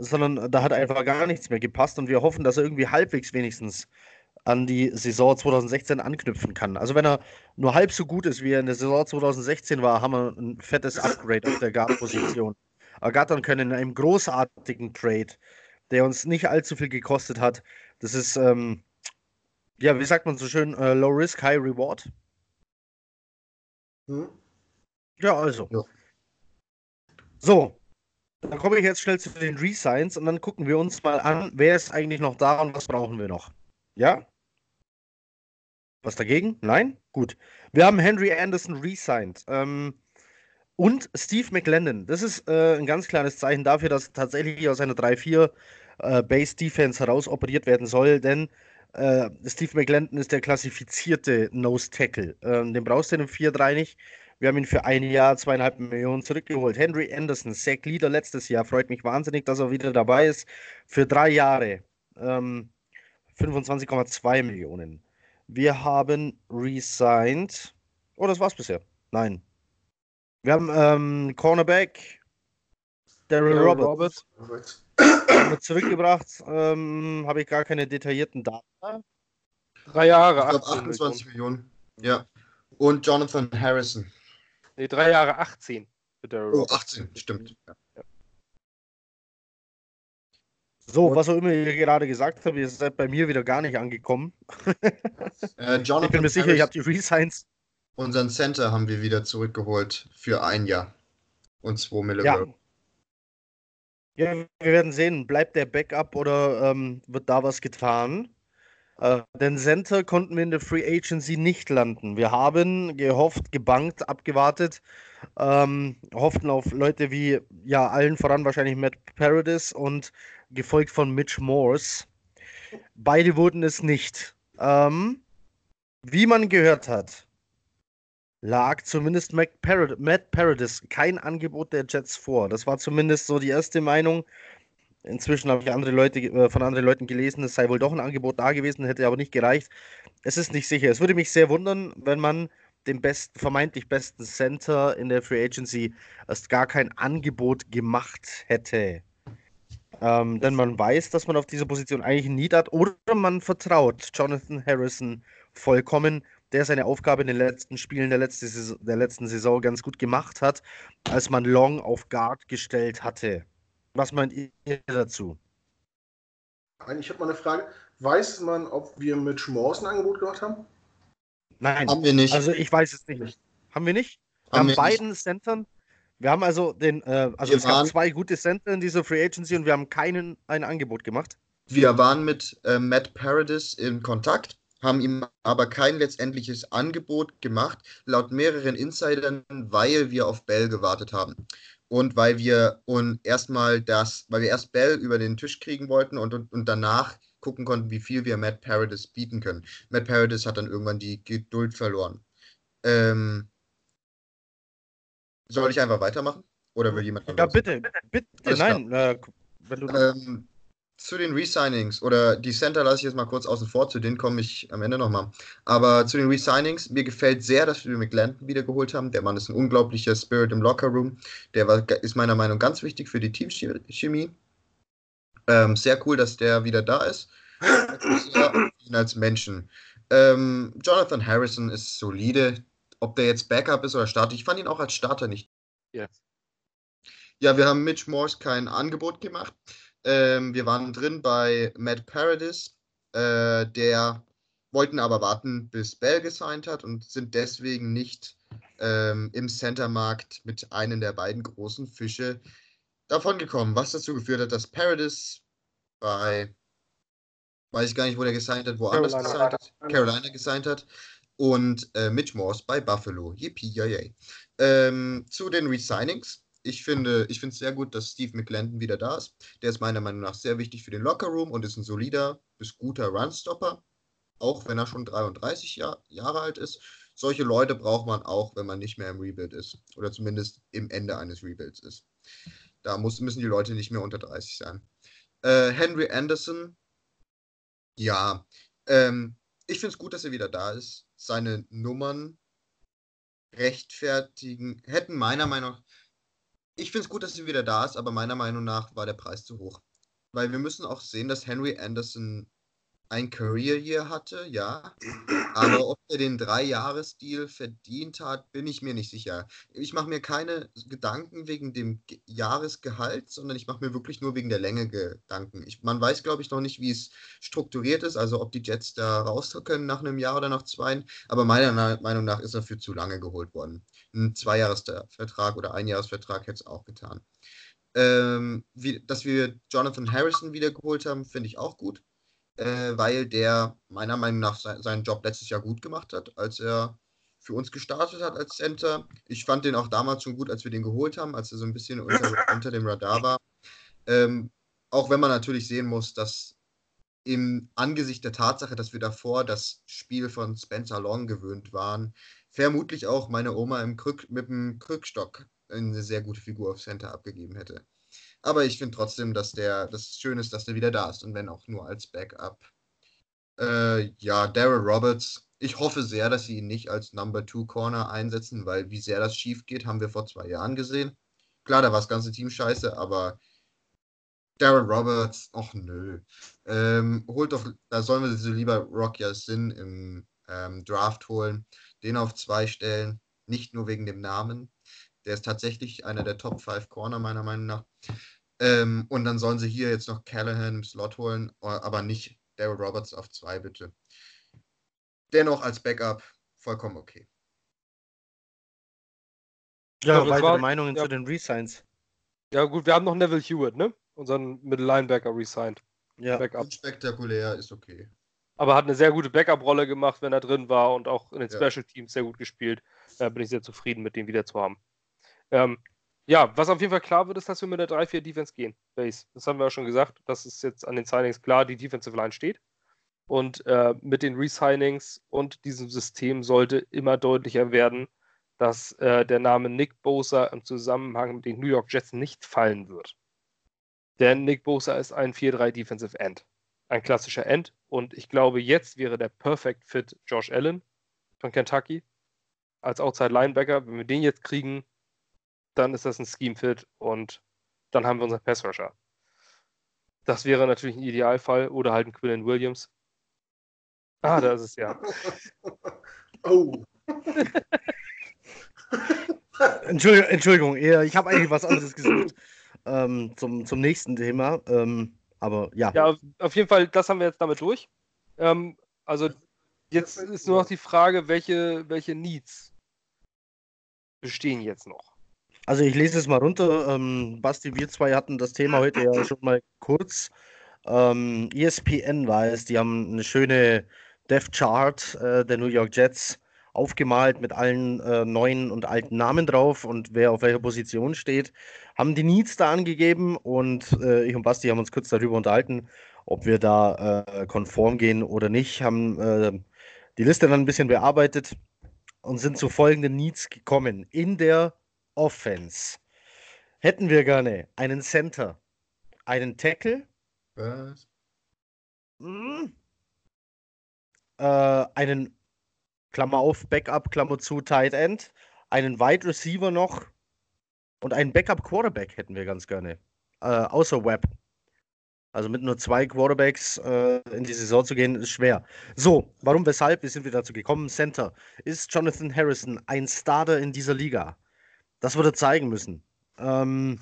sondern da hat einfach gar nichts mehr gepasst und wir hoffen, dass er irgendwie halbwegs wenigstens an die Saison 2016 anknüpfen kann. Also wenn er nur halb so gut ist, wie er in der Saison 2016 war, haben wir ein fettes Upgrade auf der Guard-Position. Ergattern können in einem großartigen Trade, der uns nicht allzu viel gekostet hat. Das ist, ähm, ja, wie sagt man so schön, uh, Low Risk, High Reward. Hm? Ja, also. Ja. So, dann komme ich jetzt schnell zu den Resigns und dann gucken wir uns mal an, wer ist eigentlich noch da und was brauchen wir noch. Ja? Was dagegen? Nein? Gut. Wir haben Henry Anderson resigned. Ähm, und Steve McLendon. Das ist äh, ein ganz kleines Zeichen dafür, dass tatsächlich aus einer 3-4 äh, Base Defense heraus operiert werden soll, denn äh, Steve McLendon ist der klassifizierte Nose Tackle. Ähm, den brauchst du in einem 4-3 nicht. Wir haben ihn für ein Jahr zweieinhalb Millionen zurückgeholt. Henry Anderson, Zach Leader letztes Jahr, freut mich wahnsinnig, dass er wieder dabei ist. Für drei Jahre ähm, 25,2 Millionen. Wir haben resigned. Oh, das war's bisher. Nein. Wir haben ähm, Cornerback Daryl Roberts. Roberts. zurückgebracht. Ähm, Habe ich gar keine detaillierten Daten. Drei Jahre, ich glaub, 28 Millionen. Ja. Und Jonathan Harrison. Nee, drei Jahre 18 für Daryl Oh, Roberts. 18, stimmt. Ja. So, was auch immer ihr gerade gesagt habt, ihr seid bei mir wieder gar nicht angekommen. Äh, Jonathan Ich bin mir sicher, ihr habt die Resigns. Unseren Center haben wir wieder zurückgeholt für ein Jahr. Und 2 Millionen. Ja. ja, wir werden sehen, bleibt der Backup oder ähm, wird da was getan? Äh, den Center konnten wir in der Free Agency nicht landen. Wir haben gehofft, gebankt, abgewartet, ähm, hofften auf Leute wie, ja, allen voran wahrscheinlich Matt Paradis und gefolgt von Mitch Morse. Beide wurden es nicht. Ähm, wie man gehört hat, lag zumindest Matt Paradis kein Angebot der Jets vor. Das war zumindest so die erste Meinung. Inzwischen habe ich andere Leute, äh, von anderen Leuten gelesen, es sei wohl doch ein Angebot da gewesen, hätte aber nicht gereicht. Es ist nicht sicher. Es würde mich sehr wundern, wenn man dem besten, vermeintlich besten Center in der Free Agency erst gar kein Angebot gemacht hätte. Ähm, denn man weiß, dass man auf dieser Position eigentlich ein Need hat oder man vertraut Jonathan Harrison vollkommen, der seine Aufgabe in den letzten Spielen der, letzte Saison, der letzten Saison ganz gut gemacht hat, als man Long auf Guard gestellt hatte. Was meint ihr dazu? Ich habe mal eine Frage. Weiß man, ob wir mit Schmors ein Angebot gemacht haben? Nein, Haben wir nicht. also ich weiß es nicht. Haben wir nicht? Wir Haben haben wir beiden Centern. Wir haben also den, äh, also Wir es gab zwei gute Center in dieser Free Agency und wir haben keinen ein Angebot gemacht. Wir waren mit äh, Matt Paradis in Kontakt, haben ihm aber kein letztendliches Angebot gemacht, laut mehreren Insidern, weil wir auf Bell gewartet haben. Und weil wir und erstmal das, weil wir erst Bell über den Tisch kriegen wollten und, und, und danach gucken konnten, wie viel wir Matt Paradis bieten können. Matt Paradis hat dann irgendwann die Geduld verloren. Ähm, soll ich einfach weitermachen? Oder will jemand Ja, bitte, bitte, Alles nein. Äh, wenn du Ähm, zu den Resignings oder die Center lasse ich jetzt mal kurz außen vor, zu denen komme ich am Ende nochmal. Aber zu den Resignings, mir gefällt sehr, dass wir McLendon wiedergeholt haben. Der Mann ist ein unglaublicher Spirit im Lockerroom. Der war, ist meiner Meinung nach ganz wichtig für die Teamchemie. Ähm, sehr cool, dass der wieder da ist. Ihn als Menschen. Ähm, Jonathan Harrison ist solide. Ob der jetzt Backup ist oder Starter, ich fand ihn auch als Starter nicht Yes. ja, wir haben Mitch Morse kein Angebot gemacht. Ähm, wir waren drin bei Matt Paradis, äh, der wollten aber warten, bis Bell gesigned hat und sind deswegen nicht ähm, im Centermarkt mit einem der beiden großen Fische davon gekommen, was dazu geführt hat, dass Paradis bei, weiß ich gar nicht, wo der gesigned hat, woanders Carolina. gesigned hat, Carolina gesigned hat und äh, Mitch Morse bei Buffalo. Yippie, yay. Ähm, zu den Resignings. Ich finde ich es sehr gut, dass Steve McLendon wieder da ist. Der ist meiner Meinung nach sehr wichtig für den Lockerroom und ist ein solider bis guter Runstopper, auch wenn er schon 33 Jahr, Jahre alt ist. Solche Leute braucht man auch, wenn man nicht mehr im Rebuild ist oder zumindest im Ende eines Rebuilds ist. Da muss, müssen die Leute nicht mehr unter 30 sein. Äh, Henry Anderson, ja, ähm, ich finde es gut, dass er wieder da ist. Seine Nummern rechtfertigen, hätten meiner Meinung nach, ich finde es gut, dass er wieder da ist, aber meiner Meinung nach war der Preis zu hoch. Weil wir müssen auch sehen, dass Henry Anderson ein Career Year hatte, ja. Aber ob er den Drei-Jahres-Deal verdient hat, bin ich mir nicht sicher. Ich mache mir keine Gedanken wegen dem Ge- Jahresgehalt, sondern ich mache mir wirklich nur wegen der Länge Gedanken. Ich, man weiß, glaube ich, noch nicht, wie es strukturiert ist, also ob die Jets da raus können nach einem Jahr oder nach zwei. Aber meiner Meinung nach ist er für zu lange geholt worden. Ein Zweijahresvertrag oder Einjahresvertrag hätte es auch getan. Ähm, wie, dass wir Jonathan Harrison wiedergeholt haben, finde ich auch gut äh, weil der meiner Meinung nach se seinen Job letztes Jahr gut gemacht hat, als er für uns gestartet hat als Center. Ich fand den auch damals schon gut, als wir den geholt haben, als er so ein bisschen unter, unter dem Radar war. Ähm, auch wenn man natürlich sehen muss, dass im Angesicht der Tatsache, dass wir davor das Spiel von Spencer Long gewöhnt waren, vermutlich auch meine Oma im Krück, mit dem Krückstock eine sehr gute Figur auf Center abgegeben hätte. Aber ich finde trotzdem, dass der, das schön ist, dass der wieder da ist und wenn auch nur als Backup. Äh, ja, Daryl Roberts. Ich hoffe sehr, dass sie ihn nicht als Number Two Corner einsetzen, weil wie sehr das schief geht, haben wir vor zwei Jahren gesehen. Klar, da war das ganze Team scheiße, aber Daryl Roberts, ach nö. Ähm, holt doch, da sollen wir sie lieber Rock Sin im ähm, Draft holen, den auf zwei stellen, nicht nur wegen dem Namen. Der ist tatsächlich einer der Top 5 Corner, meiner Meinung nach. Ähm, und dann sollen sie hier jetzt noch Callahan im Slot holen, aber nicht Daryl Roberts auf zwei, bitte. Dennoch als Backup vollkommen okay. Ja, weitere war, Meinungen ja. zu den Resigns. Ja, gut, wir haben noch Neville Hewitt, ne? Unseren Middle Linebacker resigned. Ja. Backup. Spektakulär, ist okay. Aber hat eine sehr gute Backup-Rolle gemacht, wenn er drin war und auch in den ja. Special Teams sehr gut gespielt. Da bin ich sehr zufrieden, mit dem wieder zu haben. Ähm, ja, was auf jeden Fall klar wird, ist, dass wir mit der 3-4 Defense gehen. Base. Das haben wir ja schon gesagt. Das ist jetzt an den Signings klar, die Defensive Line steht. Und äh, mit den Resignings und diesem System sollte immer deutlicher werden, dass äh, der Name Nick Bosa im Zusammenhang mit den New York Jets nicht fallen wird. Denn Nick Bosa ist ein 4-3 Defensive End. Ein klassischer End. Und ich glaube, jetzt wäre der Perfect Fit Josh Allen von Kentucky als Outside Linebacker. Wenn wir den jetzt kriegen, dann ist das ein Scheme Fit und dann haben wir unseren Pass Rusher. Das wäre natürlich ein Idealfall oder halt ein Quillen Williams. Ah, da ist es ja. oh. Entschuldigung, Entschuldigung, ich habe eigentlich was anderes gesucht ähm, zum, zum nächsten Thema. Ähm, aber ja. Ja, auf jeden Fall, das haben wir jetzt damit durch. Ähm, also jetzt ist nur noch die Frage, welche, welche Needs bestehen jetzt noch? Also ich lese es mal runter. Ähm, Basti, wir zwei hatten das Thema heute ja schon mal kurz. Ähm, ESPN war es, die haben eine schöne Death Chart äh, der New York Jets aufgemalt mit allen äh, neuen und alten Namen drauf und wer auf welcher Position steht. Haben die Needs da angegeben und äh, ich und Basti haben uns kurz darüber unterhalten, ob wir da äh, konform gehen oder nicht. Haben äh, die Liste dann ein bisschen bearbeitet und sind zu folgenden Needs gekommen. In der Offense hätten wir gerne einen Center, einen Tackle. Was? Hm, äh, einen Klammer auf, Backup, Klammer zu, Tight End, einen Wide Receiver noch und einen Backup Quarterback hätten wir ganz gerne. Äh, außer Webb. Also mit nur zwei Quarterbacks äh, in die Saison zu gehen, ist schwer. So, warum, weshalb? Wie sind wir dazu gekommen? Center. Ist Jonathan Harrison ein Starter in dieser Liga? Das würde zeigen müssen. Ähm,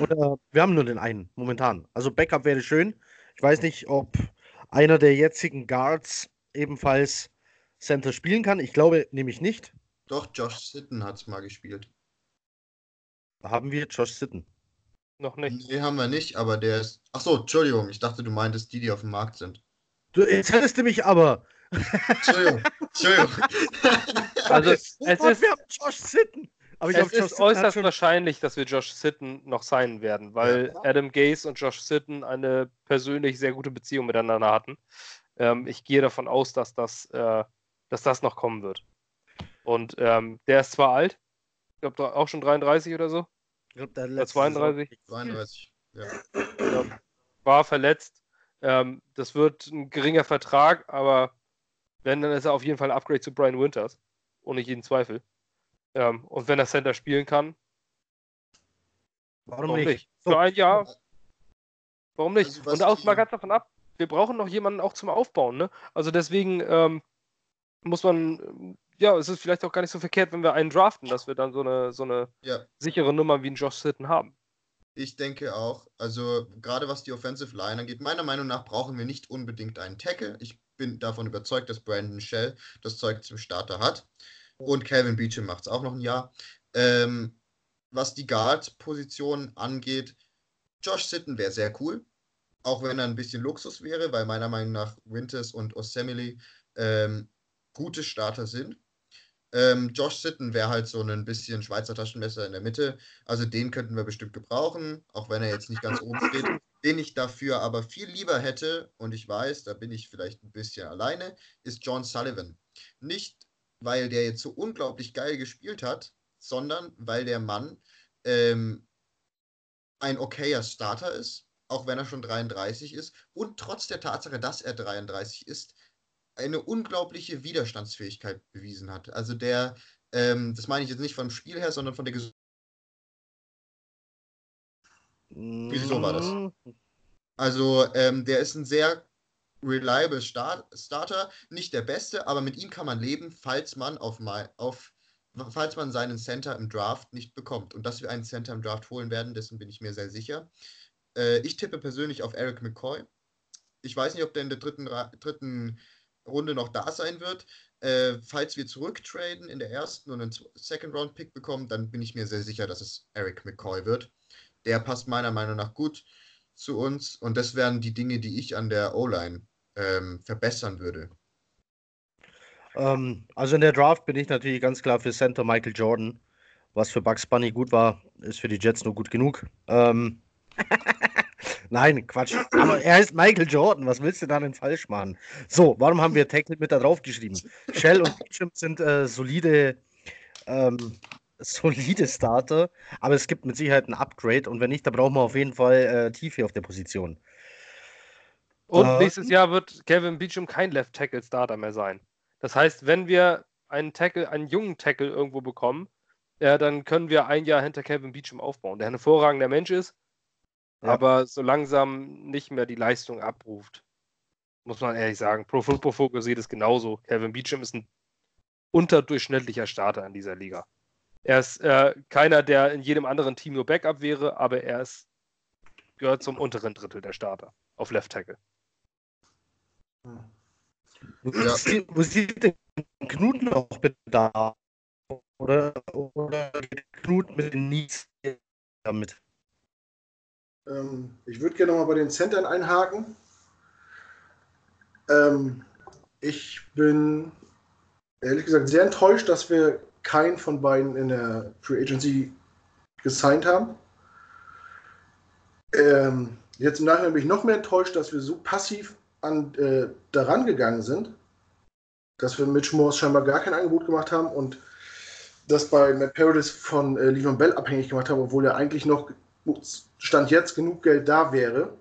oder wir haben nur den einen momentan. Also Backup wäre schön. Ich weiß nicht, ob einer der jetzigen Guards ebenfalls Center spielen kann. Ich glaube nämlich nicht. Doch, Josh Sitten hat es mal gespielt. Haben wir Josh Sitten? Noch nicht. Nee, haben wir nicht, aber der ist. Achso, Entschuldigung, ich dachte, du meintest die, die auf dem Markt sind. Du, jetzt hättest du mich aber. Entschuldigung, Entschuldigung. also, es ist, wir haben Josh Sitten. Aber es ist Sitten äußerst schon... wahrscheinlich, dass wir Josh Sitten noch sein werden, weil ja. Adam Gaze und Josh Sitten eine persönlich sehr gute Beziehung miteinander hatten. Ähm, ich gehe davon aus, dass das, äh, dass das noch kommen wird. Und ähm, der ist zwar alt, ich glaube auch schon 33 oder so. Ich glaube, der letzte 32. 32, ja. ja. War verletzt. Ähm, das wird ein geringer Vertrag, aber wenn, dann ist er auf jeden Fall ein Upgrade zu Brian Winters. Ohne jeden Zweifel. Ähm, und wenn er Center spielen kann, warum, warum nicht? nicht? Für ein Jahr. Warum nicht? Also, und auch mal ganz davon ab, wir brauchen noch jemanden auch zum Aufbauen. Ne? Also deswegen ähm, muss man, ja, es ist vielleicht auch gar nicht so verkehrt, wenn wir einen draften, dass wir dann so eine, so eine ja. sichere Nummer wie ein Josh Sitten haben. Ich denke auch. Also gerade was die Offensive Line angeht, meiner Meinung nach brauchen wir nicht unbedingt einen Tackle. Ich bin davon überzeugt, dass Brandon Shell das Zeug zum Starter hat. Und Calvin Beecham macht es auch noch ein Jahr. Ähm, was die Guard-Position angeht, Josh Sitten wäre sehr cool. Auch wenn er ein bisschen Luxus wäre, weil meiner Meinung nach Winters und Osemele ähm, gute Starter sind. Ähm, Josh Sitten wäre halt so ein bisschen Schweizer Taschenmesser in der Mitte. Also den könnten wir bestimmt gebrauchen, auch wenn er jetzt nicht ganz oben steht. Den ich dafür aber viel lieber hätte, und ich weiß, da bin ich vielleicht ein bisschen alleine, ist John Sullivan. Nicht, weil der jetzt so unglaublich geil gespielt hat, sondern weil der Mann ähm, ein okayer Starter ist, auch wenn er schon 33 ist. Und trotz der Tatsache, dass er 33 ist, eine unglaubliche Widerstandsfähigkeit bewiesen hat. Also der, ähm, das meine ich jetzt nicht vom Spiel her, sondern von der Gesundheit. Wieso war das? Also, ähm, der ist ein sehr reliable Start Starter, nicht der beste, aber mit ihm kann man leben, falls man auf, auf falls man seinen Center im Draft nicht bekommt. Und dass wir einen Center im Draft holen werden, dessen bin ich mir sehr sicher. Äh, ich tippe persönlich auf Eric McCoy. Ich weiß nicht, ob der in der dritten, dritten Runde noch da sein wird. Äh, falls wir zurücktraden in der ersten und einen Second-Round-Pick bekommen, dann bin ich mir sehr sicher, dass es Eric McCoy wird. Der passt meiner Meinung nach gut zu uns und das wären die Dinge, die ich an der O-Line ähm, verbessern würde. Ähm, also in der Draft bin ich natürlich ganz klar für Center Michael Jordan. Was für Bugs Bunny gut war, ist für die Jets nur gut genug. Ähm, Nein, Quatsch. Aber er heißt Michael Jordan. Was willst du da denn falsch machen? So, warum haben wir Tackle mit da drauf geschrieben? Shell und Beecham sind äh, solide, ähm, solide Starter, aber es gibt mit Sicherheit ein Upgrade und wenn nicht, da brauchen wir auf jeden Fall äh, Tiefe auf der Position. Und äh, nächstes Jahr wird Kevin Beecham kein Left Tackle Starter mehr sein. Das heißt, wenn wir einen Tackle, einen jungen Tackle irgendwo bekommen, ja, dann können wir ein Jahr hinter Kevin Beecham aufbauen, der ein hervorragender Mensch ist, ja. aber so langsam nicht mehr die Leistung abruft. Muss man ehrlich sagen. Pro Football Focus sieht es genauso. Kevin Beecham ist ein unterdurchschnittlicher Starter in dieser Liga. Er ist äh, keiner, der in jedem anderen Team nur Backup wäre, aber er ist, gehört zum unteren Drittel der Starter auf Left Tackle. Hm. Ja. Wo sieht denn Knut noch Bedarf? Oder, oder Knut mit den Needs damit? Ähm, ich würde gerne noch mal bei den Centern einhaken. Ähm, ich bin ehrlich gesagt sehr enttäuscht, dass wir keinen von beiden in der Free Agency gesigned haben. Ähm, jetzt im Nachhinein bin ich noch mehr enttäuscht, dass wir so passiv an, äh, daran gegangen sind, dass wir Mitch Morse scheinbar gar kein Angebot gemacht haben und das bei Matt Paradis von äh, Levan Bell abhängig gemacht haben, obwohl er eigentlich noch Stand jetzt genug Geld da wäre.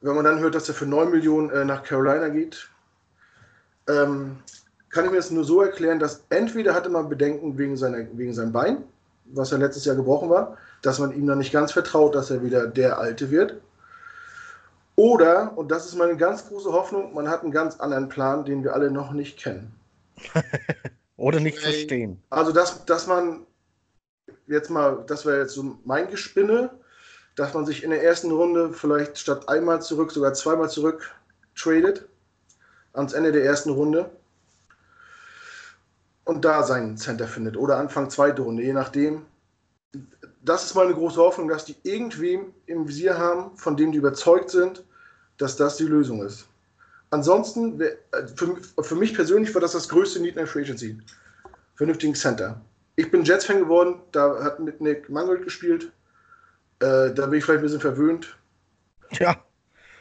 Wenn man dann hört, dass er für 9 Millionen äh, nach Carolina geht, ähm, kann ich mir das nur so erklären, dass entweder hatte man Bedenken wegen, seiner, wegen seinem Bein, was ja letztes Jahr gebrochen war, dass man ihm dann nicht ganz vertraut, dass er wieder der Alte wird. Oder, und das ist meine ganz große Hoffnung, man hat einen ganz anderen Plan, den wir alle noch nicht kennen. Oder nicht verstehen. Also, dass, dass man jetzt mal, das wäre jetzt so mein Gespinne, dass man sich in der ersten Runde vielleicht statt einmal zurück, sogar zweimal zurück tradet, ans Ende der ersten Runde und da seinen Center findet oder Anfang zweite Runde, je nachdem. Das ist meine große Hoffnung, dass die irgendwem im Visier haben, von dem die überzeugt sind, dass das die Lösung ist. Ansonsten, für, für mich persönlich war das das größte Need in der Free Agency. Vernünftigen Center. Ich bin Jets-Fan geworden, da hat mit Nick Mangold gespielt. Äh, da bin ich vielleicht ein bisschen verwöhnt. Ja.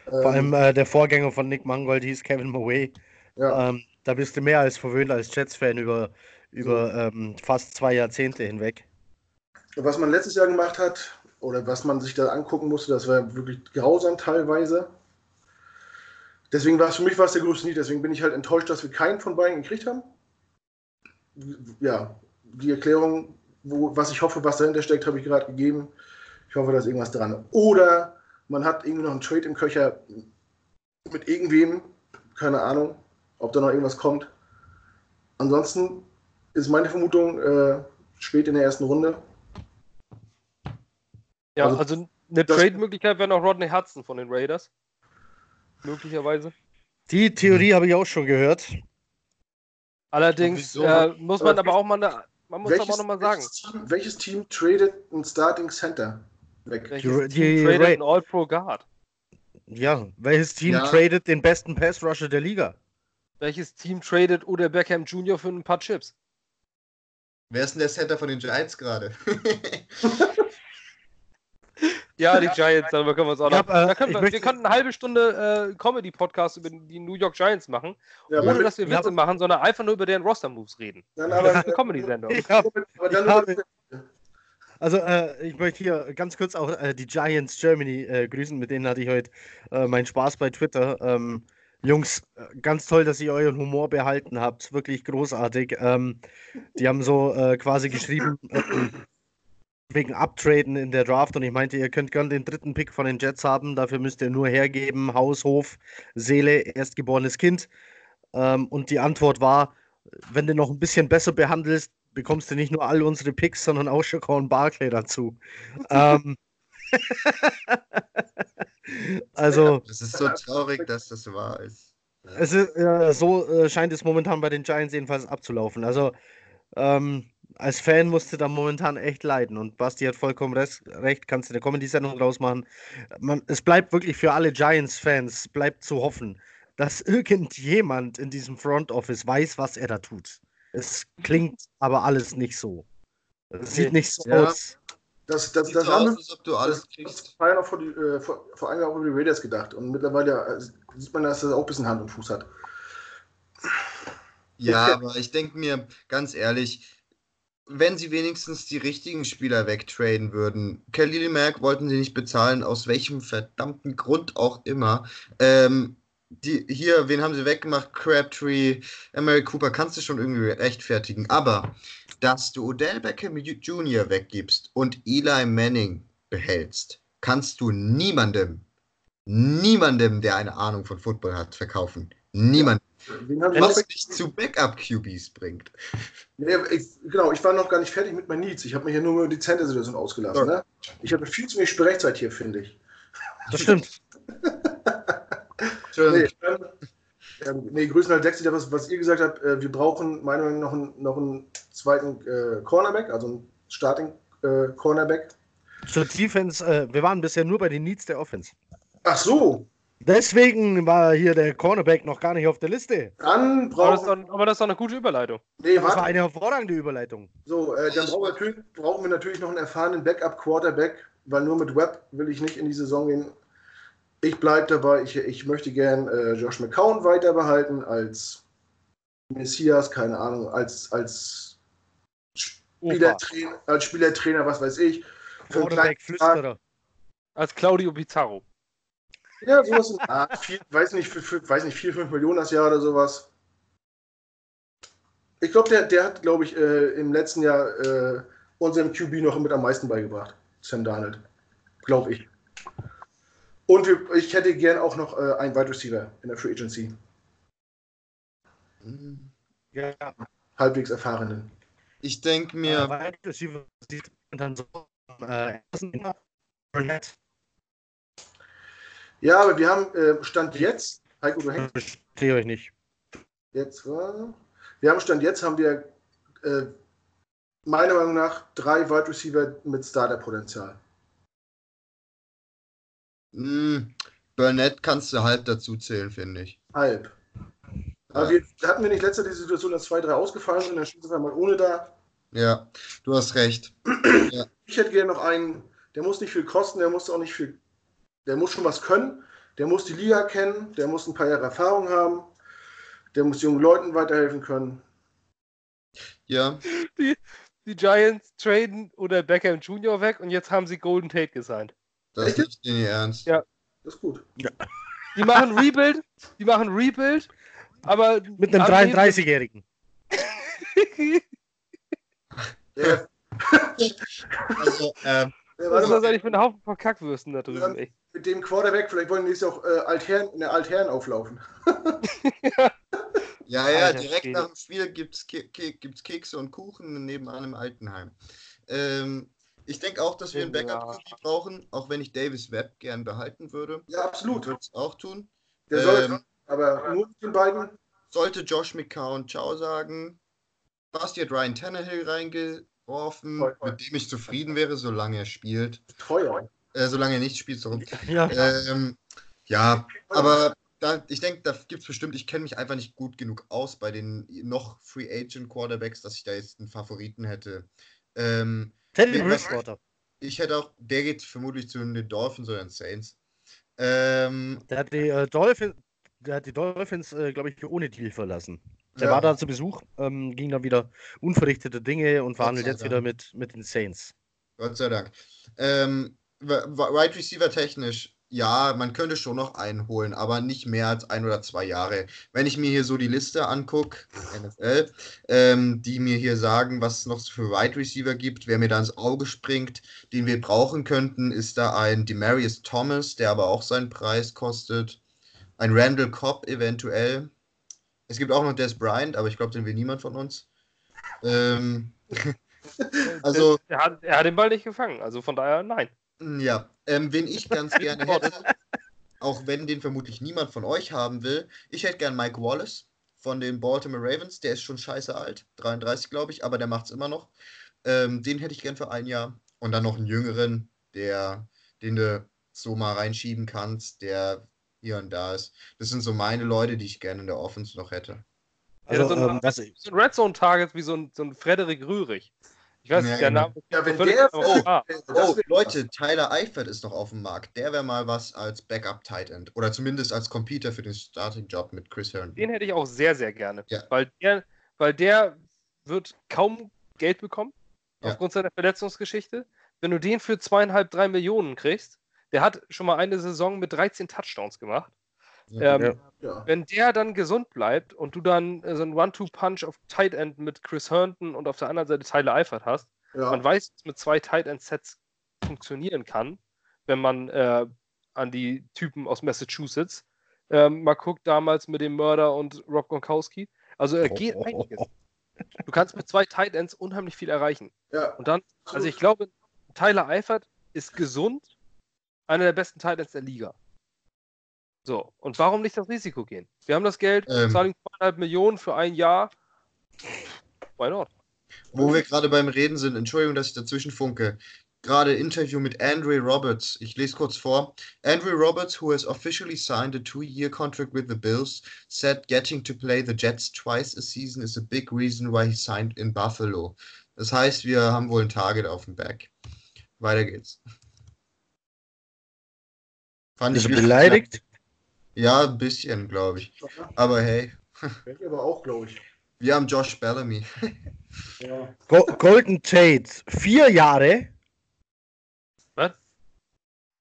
Ähm, Vor allem äh, der Vorgänger von Nick Mangold hieß Kevin Murray. Ja. Ähm, da bist du mehr als verwöhnt als Jets-Fan über, über so. ähm, fast zwei Jahrzehnte hinweg. Was man letztes Jahr gemacht hat, oder was man sich da angucken musste, das war wirklich grausam teilweise. Deswegen war es für mich was der größte Need. Deswegen bin ich halt enttäuscht, dass wir keinen von beiden gekriegt haben. Ja, die Erklärung, wo, was ich hoffe, was dahinter steckt, habe ich gerade gegeben. Ich hoffe, da ist irgendwas dran. Oder man hat irgendwie noch einen Trade im Köcher mit irgendwem, keine Ahnung, ob da noch irgendwas kommt. Ansonsten ist meine Vermutung äh, spät in der ersten Runde. Ja, also, also eine Trade-Möglichkeit wäre noch Rodney Hudson von den Raiders. Möglicherweise. Die Theorie habe ich auch schon gehört. Allerdings äh, muss man aber auch mal eine, man muss welches, aber auch nochmal sagen. Welches Team, welches Team tradet ein Starting Center weg? Welches die, Team tradet ein All-Pro Guard? Ja, welches Team ja. tradet den besten Pass-Rusher der Liga? Welches Team tradet Oder Beckham Jr. für ein paar Chips? Wer ist denn der Center von den Giants gerade? Ja, die Giants, darüber können wir uns auch noch. Hab, äh, können wir, wir könnten eine halbe Stunde äh, Comedy-Podcast über die New York Giants machen, ja, ohne dass wir Witze hab, machen, sondern einfach nur über deren Roster-Moves reden. Nein, aber, das ist eine Comedy-Sendung. Also, äh, ich möchte hier ganz kurz auch äh, die Giants Germany äh, grüßen. Mit denen hatte ich heute äh, meinen Spaß bei Twitter. Ähm, Jungs, äh, ganz toll, dass ihr euren Humor behalten habt. Wirklich großartig. Ähm, die haben so äh, quasi geschrieben: wegen Uptraden in der Draft und ich meinte, ihr könnt gern den dritten Pick von den Jets haben, dafür müsst ihr nur hergeben, Haus, Hof, Seele, erstgeborenes Kind. Ähm, und die Antwort war, wenn du noch ein bisschen besser behandelst, bekommst du nicht nur all unsere Picks, sondern auch Shaquan Barclay dazu. ähm, also. Das ist so traurig, dass das wahr ist. Es ist äh, so äh, scheint es momentan bei den Giants jedenfalls abzulaufen. Also ähm, als Fan musst du da momentan echt leiden. Und Basti hat vollkommen recht, kannst du eine Comedy-Sendung draus machen. Man, es bleibt wirklich für alle Giants-Fans, bleibt zu hoffen, dass irgendjemand in diesem Front Office weiß, was er da tut. Es klingt aber alles nicht so. Es sieht nicht so ja. aus. Das, das, das, haben aus, ob du alles kriegst. Das war ja noch vor, die, äh, vor, vor einem Jahr über die Raiders gedacht. Und mittlerweile äh, sieht man, dass das auch ein bisschen Hand und Fuß hat. Ja, aber ich denke mir, ganz ehrlich, wenn sie wenigstens die richtigen Spieler wegtraden würden. Kelly Mack wollten sie nicht bezahlen, aus welchem verdammten Grund auch immer. Ähm, die, hier, wen haben sie weggemacht? Crabtree, Mary Cooper, kannst du schon irgendwie rechtfertigen. Aber, dass du Odell Beckham Jr. weggibst und Eli Manning behältst, kannst du niemandem, niemandem, der eine Ahnung von Football hat, verkaufen. Niemand. Was dich zu Backup-QBs bringt. Nee, ich, genau, ich war noch gar nicht fertig mit meinen Needs. Ich habe mich ja nur über die Center-Situation ausgelassen. Ne? Ich habe viel zu wenig Sprechzeit hier, finde ich. Das stimmt. nee, ähm, nee, Grüßen halt Dexter, was, was ihr gesagt habt. Äh, wir brauchen meiner Meinung nach noch einen, noch einen zweiten äh, Cornerback, also einen Starting äh, Cornerback. Zur Defense, äh, wir waren bisher nur bei den Needs der Offense. Ach so, Deswegen war hier der Cornerback noch gar nicht auf der Liste. Dann aber, das doch, aber das ist doch eine gute Überleitung. Nee, das war eine hervorragende Überleitung. So, äh, dann brauchen wir, natürlich, brauchen wir, natürlich, noch einen erfahrenen Backup-Quarterback, weil nur mit Webb will ich nicht in die Saison gehen. Ich bleibe dabei, ich, ich möchte gern äh, Josh McCown weiter behalten als Messias, keine Ahnung, als, als, Spielertrainer, als Spielertrainer, was weiß ich. Quarterback-Flüsterer. Als Claudio Pizarro. Ja, sowas. In, ah, viel, weiß nicht, für, für, weiß nicht, 4, 5 Millionen das Jahr oder sowas. Ich glaube, der, der hat, glaube ich, äh, im letzten Jahr äh, unserem QB noch mit am meisten beigebracht. Sam Darnold. Glaube ich. Und wir, ich hätte gern auch noch äh, einen Wide Receiver in der Free Agency. Ja. Halbwegs erfahrenen. Ich denke mir. Äh, Wide Receiver sieht dann so. Äh, ja, aber wir haben äh, Stand jetzt, Heiko, du hängst. Verstehe euch nicht. Jetzt war. Wir haben Stand jetzt, haben wir äh, meiner Meinung nach drei Wide Receiver mit Starter-Potenzial. Mm, Burnett kannst du halb dazu zählen, finde ich. Halb. Aber wir, hatten wir nicht letzte die Situation, dass zwei, drei ausgefallen sind, dann steht es einmal ohne da. Ja, du hast recht. ja. Ich hätte gerne noch einen, der muss nicht viel kosten, der muss auch nicht viel der muss schon was können, der muss die Liga kennen, der muss ein paar Jahre Erfahrung haben, der muss jungen Leuten weiterhelfen können. Ja. Die, die Giants traden oder Beckham Jr. weg und jetzt haben sie Golden Tate gesigned. Das ist nicht in Ernst. Ja. Das ist gut. Ja. Die machen Rebuild, die machen Rebuild, aber. Mit einem 33-Jährigen. ja. also, ähm, was ist das eigentlich für ein Haufen von Kackwürsten da drüben, ey? mit dem Quarterback, vielleicht wollen die nächstes auch äh, Altherren, in der Altherren auflaufen. ja, ja, ja direkt nach dem Spiel gibt es Ke gibt's Kekse und Kuchen nebenan im Altenheim. Ähm, ich denke auch, dass wir einen backup ja. brauchen, auch wenn ich Davis Webb gern behalten würde. Ja, absolut. Würde es auch tun. Der soll, ähm, aber nur mit den beiden. Sollte Josh McCown Ciao sagen, Basti hat Ryan Tannehill reingeworfen, mit dem ich zufrieden wäre, solange er spielt. Teuer äh, solange er nicht spielt. So. Ja. Ähm, ja, aber da, ich denke, da gibt es bestimmt, ich kenne mich einfach nicht gut genug aus bei den noch Free Agent Quarterbacks, dass ich da jetzt einen Favoriten hätte. Ähm, Teddy Bridgewater. Ich hätte auch, der geht vermutlich zu den Dolphins oder den Saints. Ähm, der hat die äh, Dolphins, der hat die Dolphins, äh, glaube ich, ohne Deal verlassen. Der ja. war da zu Besuch, ähm, ging dann wieder unverrichtete Dinge und verhandelt jetzt Dank. wieder mit, mit den Saints. Gott sei Dank. Ähm, Wide Receiver technisch ja, man könnte schon noch einen holen, aber nicht mehr als ein oder zwei Jahre. Wenn ich mir hier so die Liste angucke, NFL, ähm, die mir hier sagen, was es noch für Wide Receiver gibt, wer mir da ins Auge springt, den wir brauchen könnten, ist da ein Demarius Thomas, der aber auch seinen Preis kostet. Ein Randall Cobb eventuell. Es gibt auch noch Des Bryant, aber ich glaube, den will niemand von uns. Ähm, also. Er hat, er hat den Ball nicht gefangen, also von daher nein. Ja, ähm, wen ich ganz gerne hätte, auch wenn den vermutlich niemand von euch haben will, ich hätte gern Mike Wallace von den Baltimore Ravens. Der ist schon scheiße alt, 33 glaube ich, aber der macht es immer noch. Ähm, den hätte ich gern für ein Jahr. Und dann noch einen jüngeren, der, den du so mal reinschieben kannst, der hier und da ist. Das sind so meine Leute, die ich gerne in der Offense noch hätte. Also, ja, so, ein, ähm, so ein Red Zone Target wie so ein, so ein Frederik Rührig. Ich weiß nicht, der genau. Name. Ja, wenn der. Oh, oh Leute, Tyler Eifert ist noch auf dem Markt. Der wäre mal was als Backup-Tight End. Oder zumindest als Computer für den Starting-Job mit Chris Herndon. Den hätte ich auch sehr, sehr gerne. Ja. Weil, der, weil der wird kaum Geld bekommen. Ja. Aufgrund seiner Verletzungsgeschichte. Wenn du den für zweieinhalb, drei Millionen kriegst, der hat schon mal eine Saison mit 13 Touchdowns gemacht. Ähm, ja. Wenn der dann gesund bleibt und du dann äh, so einen One-Two-Punch auf Tight End mit Chris Herndon und auf der anderen Seite Tyler Eifert hast, ja. man weiß, dass mit zwei Tight End-Sets funktionieren kann, wenn man äh, an die Typen aus Massachusetts ähm, mal guckt, damals mit dem Mörder und Rob Gronkowski. Also er oh, geht oh, einiges. Du kannst mit zwei Tight Ends unheimlich viel erreichen. Ja. Und dann, also ich glaube, Tyler Eifert ist gesund, einer der besten Tight Ends der Liga. So, und warum nicht das Risiko gehen? Wir haben das Geld, ähm, zahlen zweieinhalb Millionen für ein Jahr. Why not? Wo wir gerade beim Reden sind, Entschuldigung, dass ich dazwischen funke. Gerade Interview mit Andrew Roberts. Ich lese kurz vor. Andrew Roberts, who has officially signed a two-year contract with the Bills, said getting to play the Jets twice a season is a big reason why he signed in Buffalo. Das heißt, wir haben wohl ein Target auf dem Back. Weiter geht's. Fand ich beleidigt? Ja, ein bisschen, glaube ich. Aber hey. Ich aber auch, glaube ich. Wir haben Josh Bellamy. ja. Golden Tate, vier Jahre. Was?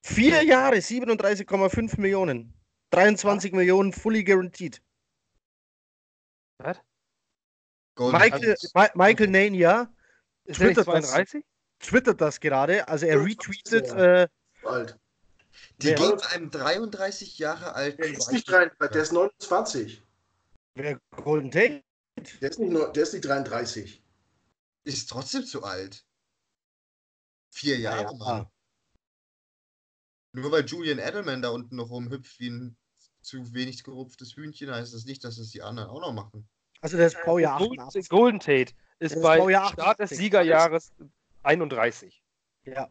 Vier Jahre, 37,5 Millionen. 23 ja. Millionen fully guaranteed. Was? Michael, Ma Michael Nania twittert, das, twittert das gerade. Also er retweetet. Äh, alt. Die Wer geben einem 33 Jahre alten. Der ist nicht 33, der ist 29. Wer Golden Tate? Der ist, nicht, der ist nicht 33. Ist trotzdem zu alt. Vier Jahre, ja, Mann. Nur weil Julian Edelman da unten noch rumhüpft wie ein zu wenig gerupftes Hühnchen, heißt das nicht, dass es die anderen auch noch machen. Also der ist Baujahr 88. Golden Tate ist, ist bei Start des Siegerjahres 31. Ja.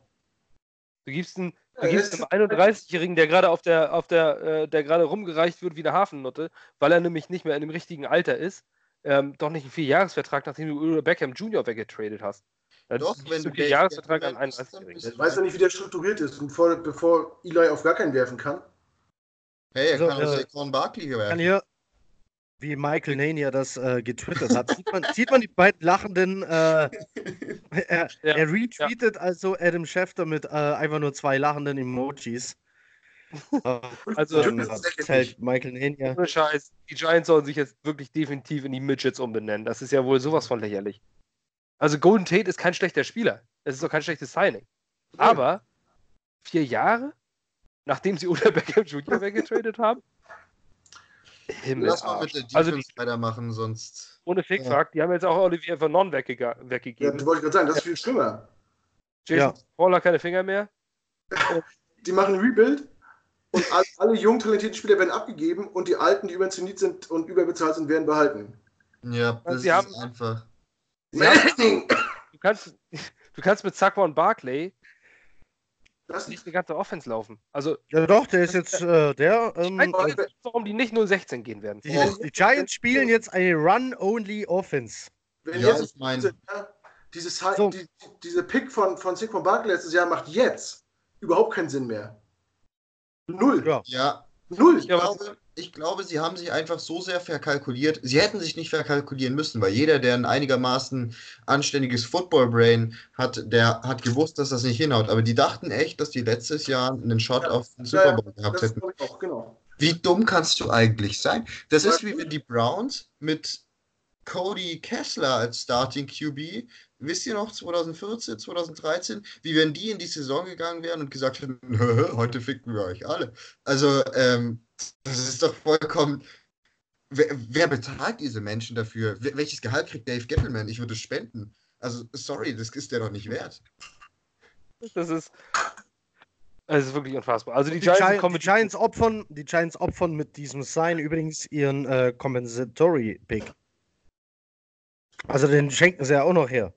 Du gibst, einen, du gibst einem 31-Jährigen, der gerade auf der, auf der, äh, der gerade rumgereicht wird wie eine Hafennutte, weil er nämlich nicht mehr in dem richtigen Alter ist, ähm, doch nicht einen Vierjahresvertrag, nachdem du Udo Beckham Jr. weggetradet hast. Dann doch, wenn du einen Jahresvertrag an 31-Jährigen. Ich weiß ja nicht, wie der strukturiert ist, bevor, bevor Eli auf gar keinen werfen kann. Hey, er also, kann äh, Saquon Barkley werfen. Kann hier, wie Michael Nania das äh, getwittert hat. Sieht man, sieht man, die beiden lachenden. Äh, er, ja, er, retweetet ja. also Adam Schefter mit äh, einfach nur zwei lachenden Emojis. Also, erzählt Michael Nania. Scheiß, die Giants sollen sich jetzt wirklich definitiv in die Midgets umbenennen. Das ist ja wohl sowas von lächerlich. Also, Golden Tate ist kein schlechter Spieler. Es ist auch kein schlechtes Signing. Aber vier Jahre, nachdem sie unter Beckham Jr. weggetradet haben, Himmel. Lass mal mit der also Defense also weitermachen, sonst. Ohne Fickfuck, ja. die haben jetzt auch Olivier Vernon weggege weggegeben. Ja, du wolltest gerade sagen, das ist viel schlimmer. Jason ja. Paul keine Finger mehr. die machen Rebuild und alle jungen, talentierten Spieler werden abgegeben und die alten, die überzeniert sind und überbezahlt sind, werden behalten. Ja, das sie ist haben, einfach. Haben, du, kannst, du kannst mit Saquon Barkley das nicht die ganze Offense laufen. Also, ja, doch, der ist jetzt äh, der. Ähm, ich weiß nicht, warum die nicht 0-16 gehen werden. Die, die, Giants spielen jetzt eine Run-Only-Offense. Wenn ja, jetzt mein... diese, diese, so. die, diese Pick von, von Saquon Barkley letztes Jahr macht jetzt überhaupt keinen Sinn mehr. Null. Ja. ja. Null. Ich glaube, ich glaube, sie haben sich einfach so sehr verkalkuliert. Sie hätten sich nicht verkalkulieren müssen, weil jeder, der ein einigermaßen anständiges Football-Brain hat, der hat gewusst, dass das nicht hinhaut. Aber die dachten echt, dass die letztes Jahr einen Shot ja, auf den Super Bowl gehabt hätten. Auch, genau. Wie dumm kannst du eigentlich sein? Das ist wie wenn die Browns mit Cody Kessler als Starting QB wisst ihr noch, 2014, 2013, wie wenn die in die Saison gegangen wären und gesagt hätten, heute ficken wir euch alle. Also, ähm, das ist doch vollkommen. Wer, wer, bezahlt diese Menschen dafür? Welches Gehalt kriegt Dave Gettleman? Ich würde spenden. Also, sorry, das ist der doch nicht wert. Das ist. Es ist wirklich unfassbar. Also die, die Giants, Gi die Giants opfern, die Giants opfern mit diesem Sign übrigens ihren äh, Compensatory Pick. Also den schenken sie ja auch noch her.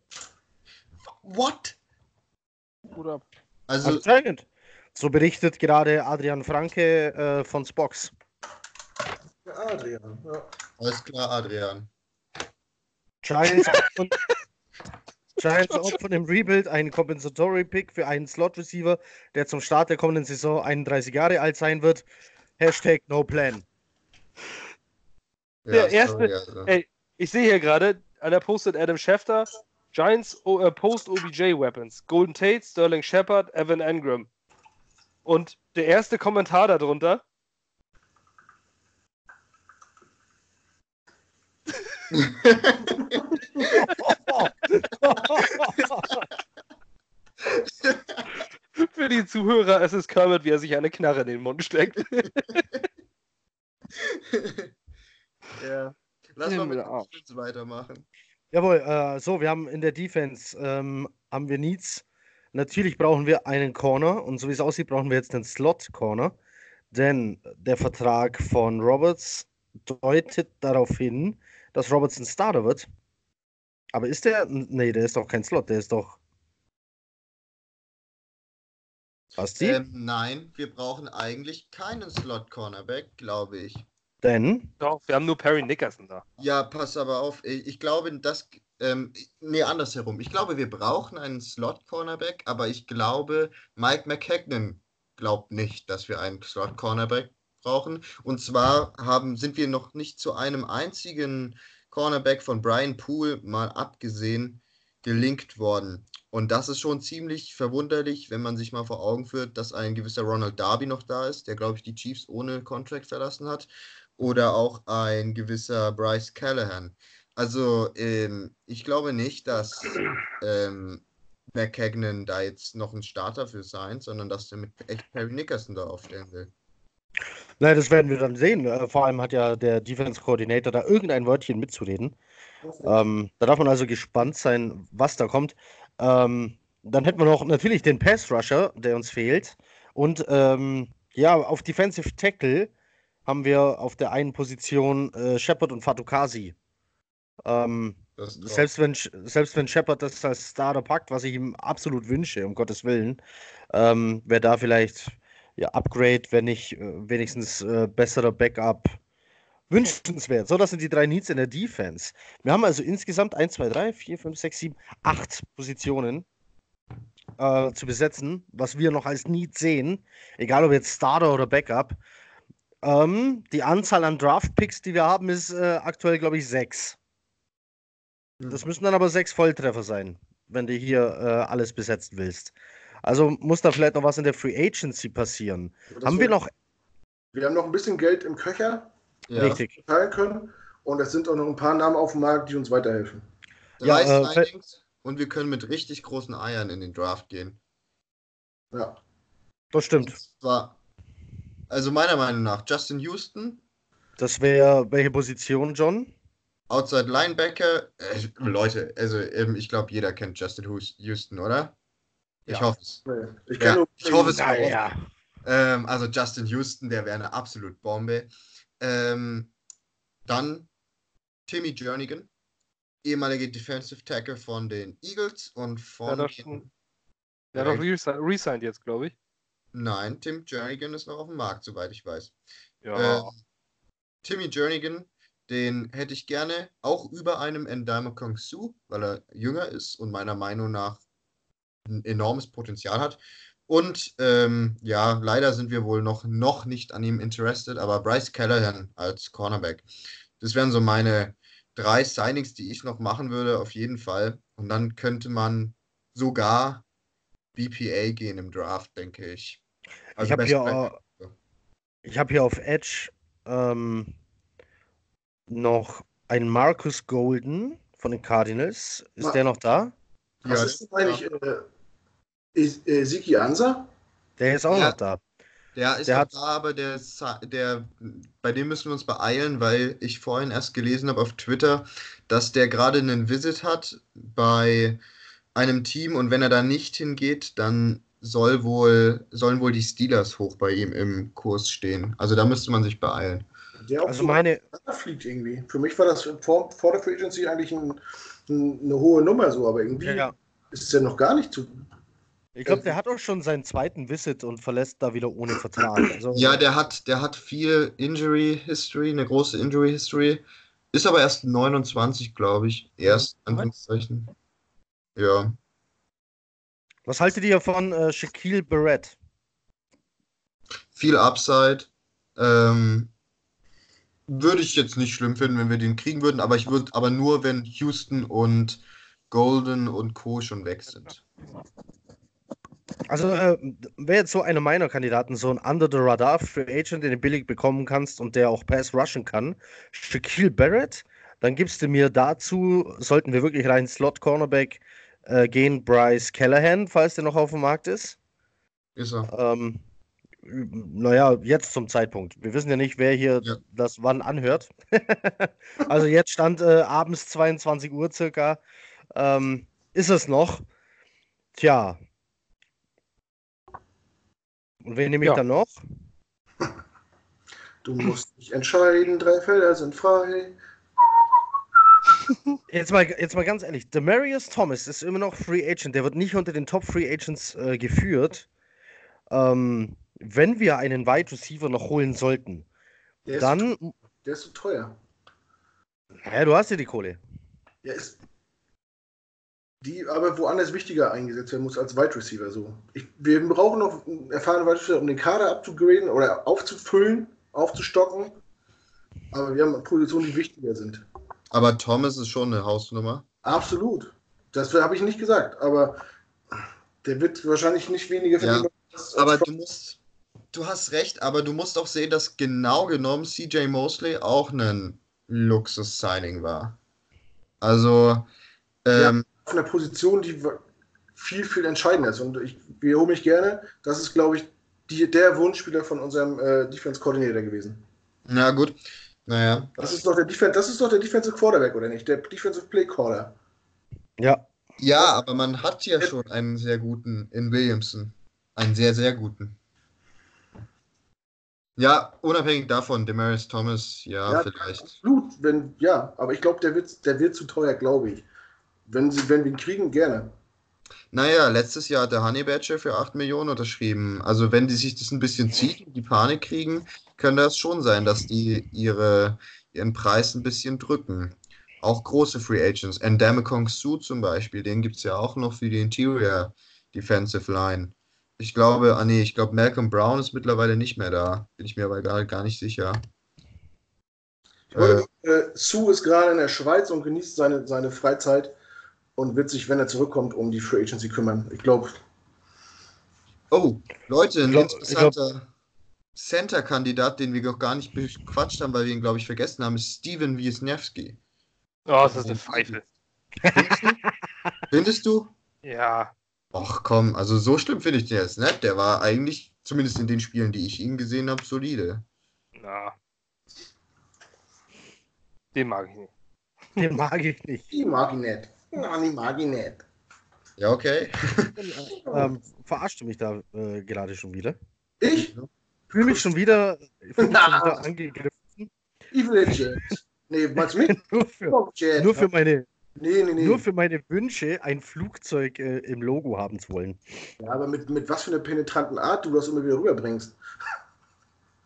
What? Oder? Also, Anscheinend. So berichtet gerade Adrian Franke äh, von Spox. Adrian, ja. Alles klar, Adrian. Giants opfern, Giants opfern im Rebuild einen Compensatory Pick für einen Slot-Receiver, der zum Start der kommenden Saison 31 Jahre alt sein wird. Hashtag No Plan. Ja, der erste, sorry, also. ey, ich sehe hier gerade, einer postet Adam Schefter, Giants uh, Post OBJ Weapons, Golden Tate, Sterling Shepard, Evan Engram. Und der erste Kommentar darunter. Für die Zuhörer, es ist Kermit, wie er sich eine Knarre in den Mund steckt. ja. Lass mal mit den weitermachen. Jawohl, äh, so, wir haben in der Defense ähm, haben wir Needs. Natürlich brauchen wir einen Corner und so wie es aussieht, brauchen wir jetzt einen Slot-Corner. Denn der Vertrag von Roberts deutet darauf hin, dass Roberts ein Starter wird. Aber ist der? Nee, der ist doch kein Slot, der ist doch. Was ähm, nein, wir brauchen eigentlich keinen Slot-Cornerback, glaube ich. Denn? Doch, wir haben nur Perry Nickerson da. Ja, pass aber auf. Ich glaube, das. Ähm, nee, andersherum. Ich glaube, wir brauchen einen Slot-Cornerback, aber ich glaube, Mike McKagan glaubt nicht, dass wir einen Slot-Cornerback brauchen. Und zwar haben, sind wir noch nicht zu einem einzigen Cornerback von Brian Poole mal abgesehen gelinkt worden. Und das ist schon ziemlich verwunderlich, wenn man sich mal vor Augen führt, dass ein gewisser Ronald Darby noch da ist, der, glaube ich, die Chiefs ohne Contract verlassen hat oder auch ein gewisser Bryce Callahan. Also ähm, ich glaube nicht, dass ähm, McKagan da jetzt noch ein Starter für sein, sondern dass er mit echt Perry Nickerson da aufstellen will. Nein, das werden wir dann sehen. Äh, vor allem hat ja der Defense Coordinator da irgendein Wörtchen mitzureden. Ähm, da darf man also gespannt sein, was da kommt. Ähm, dann hätten wir noch natürlich den Pass Rusher, der uns fehlt. Und ähm, ja, auf Defensive Tackle haben wir auf der einen Position äh, Shepard und Fatukasi. Ähm, selbst, wenn, selbst wenn Shepard das als Starter packt, was ich ihm absolut wünsche, um Gottes Willen, ähm, wäre da vielleicht ja, Upgrade, wenn nicht äh, wenigstens äh, besserer Backup wünschenswert. So, das sind die drei Needs in der Defense. Wir haben also insgesamt 1, 2, 3, 4, 5, 6, 7, 8 Positionen äh, zu besetzen, was wir noch als Need sehen, egal ob jetzt Starter oder Backup. Ähm, die Anzahl an Draft-Picks, die wir haben, ist äh, aktuell, glaube ich, sechs. Hm. Das müssen dann aber sechs Volltreffer sein, wenn du hier äh, alles besetzen willst. Also muss da vielleicht noch was in der Free Agency passieren. Haben wir noch. Wir haben noch ein bisschen Geld im Köcher, ja. richtig teilen können. Und es sind auch noch ein paar Namen auf dem Markt, die uns weiterhelfen. Ja, äh, und wir können mit richtig großen Eiern in den Draft gehen. Ja. Das stimmt. Und zwar also meiner Meinung nach Justin Houston. Das wäre welche Position, John? Outside Linebacker. Äh, Leute, also ähm, ich glaube, jeder kennt Justin Houston, oder? Ich ja. hoffe es. Ich, ja, ich hoffe es auch. Ja. Ähm, also Justin Houston, der wäre eine absolut Bombe. Ähm, dann Timmy Jernigan, ehemaliger Defensive Tackle von den Eagles und von. Der hat doch resigned jetzt, glaube ich. Nein, Tim Jernigan ist noch auf dem Markt, soweit ich weiß. Ja. Äh, Timmy Jernigan, den hätte ich gerne auch über einem Endime Kong Su, weil er jünger ist und meiner Meinung nach ein enormes Potenzial hat. Und ähm, ja, leider sind wir wohl noch, noch nicht an ihm interested, aber Bryce Callahan als Cornerback. Das wären so meine drei Signings, die ich noch machen würde, auf jeden Fall. Und dann könnte man sogar BPA gehen im Draft, denke ich. Also ich habe hier, hab hier auf Edge ähm, noch einen Marcus Golden von den Cardinals. Ist Ma der noch da? Was ja, ist eigentlich äh, äh, Siki Ansa? Der ist auch ja, noch da. Der ist der hat, da, aber der, der, bei dem müssen wir uns beeilen, weil ich vorhin erst gelesen habe auf Twitter, dass der gerade einen Visit hat bei einem Team und wenn er da nicht hingeht, dann soll wohl, sollen wohl die Steelers hoch bei ihm im Kurs stehen. Also da müsste man sich beeilen. Der auch also so meine fliegt irgendwie. Für mich war das vor, vor der Free Agency eigentlich ein, ein, eine hohe Nummer so, aber irgendwie ja. ist der noch gar nicht zu. Ich glaube, der hat auch schon seinen zweiten Visit und verlässt da wieder ohne Vertrag. Also, ja, der hat, der hat viel Injury History, eine große Injury History. Ist aber erst 29, glaube ich. Erst, Anführungszeichen. Ja. Was haltet ihr von äh, Shaquille Barrett? Viel Upside. Ähm, würde ich jetzt nicht schlimm finden, wenn wir den kriegen würden, aber ich würde aber nur, wenn Houston und Golden und Co. schon weg sind. Also äh, wäre jetzt so einer meiner Kandidaten, so ein Under the Radar Free Agent, den du billig bekommen kannst und der auch Pass rushen kann. Shaquille Barrett, dann gibst du mir dazu, sollten wir wirklich rein Slot Cornerback äh, gehen, Bryce Callahan, falls der noch auf dem Markt ist. Ist er. Ähm, naja, jetzt zum Zeitpunkt. Wir wissen ja nicht, wer hier ja. das wann anhört. also jetzt stand äh, abends 22 Uhr circa. Ähm, ist es noch? Tja. Und wen nehme ich ja. dann noch? Du musst dich entscheiden, drei Felder sind frei. Jetzt mal, jetzt mal ganz ehrlich, Demarius Thomas ist immer noch Free Agent, der wird nicht unter den Top Free Agents äh, geführt. Ähm, wenn wir einen Wide Receiver noch holen sollten, der dann. Ist, der ist zu teuer. Ja, du hast ja die Kohle. Ja, ist. Die aber woanders wichtiger eingesetzt werden muss als Wide Receiver. So. Ich, wir brauchen noch erfahrene Wide Receiver, um den Kader abzugraden oder aufzufüllen, aufzustocken. Aber wir haben Positionen, die wichtiger sind. Aber Thomas ist schon eine Hausnummer. Absolut. Das habe ich nicht gesagt. Aber der wird wahrscheinlich nicht weniger verdienen. Ja, aber du musst, du hast recht, aber du musst auch sehen, dass genau genommen CJ Mosley auch ein Luxus-Signing war. Also. Ähm, ja, auf einer Position, die viel, viel entscheidender ist. Und ich wiederhole mich gerne, das ist, glaube ich, die, der Wunschspieler von unserem äh, Defense Coordinator gewesen. Na gut. Naja. Das ist doch der Defense, das ist doch der Defensive Quarterback, oder nicht? Der Defensive Play Caller. Ja. Ja, aber man hat ja schon einen sehr guten in Williamson. Einen sehr, sehr guten. Ja, unabhängig davon, Demaris Thomas, ja, ja vielleicht. Absolut, wenn, ja, aber ich glaube, der wird, der wird zu teuer, glaube ich. Wenn, sie, wenn wir ihn kriegen, gerne. Naja, letztes Jahr hat der Honey Badger für 8 Millionen unterschrieben. Also wenn die sich das ein bisschen zieht und die Panik kriegen, könnte das schon sein, dass die ihre, ihren Preis ein bisschen drücken. Auch große Free Agents. Endamicon Su zum Beispiel, den gibt es ja auch noch für die Interior Defensive Line. Ich glaube, ah nee, ich glaube, Malcolm Brown ist mittlerweile nicht mehr da. Bin ich mir aber gar, gar nicht sicher. Äh, äh, Sue ist gerade in der Schweiz und genießt seine, seine Freizeit und wird sich, wenn er zurückkommt, um die Free Agency kümmern. Ich glaube. Oh, Leute, ein glaub, interessanter Center-Kandidat, den wir noch gar nicht bequatscht haben, weil wir ihn, glaube ich, vergessen haben, ist Steven Wisniewski. Oh, das ist eine Pfeife. Findest du? Findest du? Ja. Ach komm, also so schlimm finde ich den jetzt nicht. Der war eigentlich, zumindest in den Spielen, die ich ihn gesehen habe, solide. Na. Den mag ich nicht. Den mag ich nicht. Den mag ich nicht. Nein, den mag ich nicht. Ja, okay. ähm, verarscht du mich da äh, gerade schon wieder? Ich? Fühle mich schon wieder, fühl mich schon wieder angegriffen. Evil Jet. Nee, meinst du mich? nur, für, nur für meine Nee, nee, nee. Nur für meine Wünsche, ein Flugzeug äh, im Logo haben zu wollen. Ja, aber mit, mit was für einer penetranten Art du das immer wieder rüberbringst.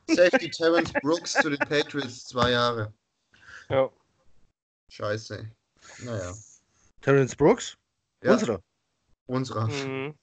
Safety Terrence Brooks zu den Patriots zwei Jahre. Ja. Scheiße. Naja. Terrence Brooks? Ja. Unserer. Unserer. Mhm.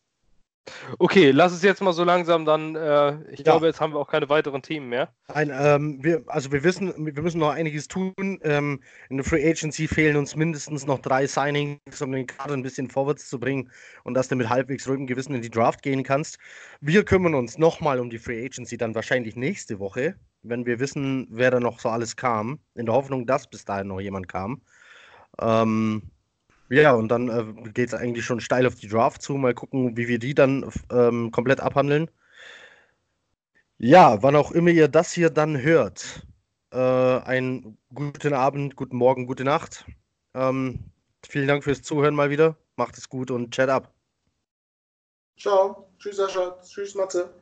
Okay, lass es jetzt mal so langsam dann. Äh, ich ja. glaube, jetzt haben wir auch keine weiteren Themen mehr. Ein, ähm, wir, also wir wissen, wir müssen noch einiges tun. Ähm, in der Free Agency fehlen uns mindestens noch drei Signings, um den Kader ein bisschen vorwärts zu bringen und dass du mit halbwegs ruhigem Gewissen in die Draft gehen kannst. Wir kümmern uns nochmal um die Free Agency dann wahrscheinlich nächste Woche, wenn wir wissen, wer da noch so alles kam. In der Hoffnung, dass bis dahin noch jemand kam. Ähm, ja, und dann äh, geht es eigentlich schon steil auf die Draft zu. Mal gucken, wie wir die dann ähm, komplett abhandeln. Ja, wann auch immer ihr das hier dann hört, äh, einen guten Abend, guten Morgen, gute Nacht. Ähm, vielen Dank fürs Zuhören mal wieder. Macht es gut und chat ab. Ciao. Tschüss, Sascha. Tschüss, Matze.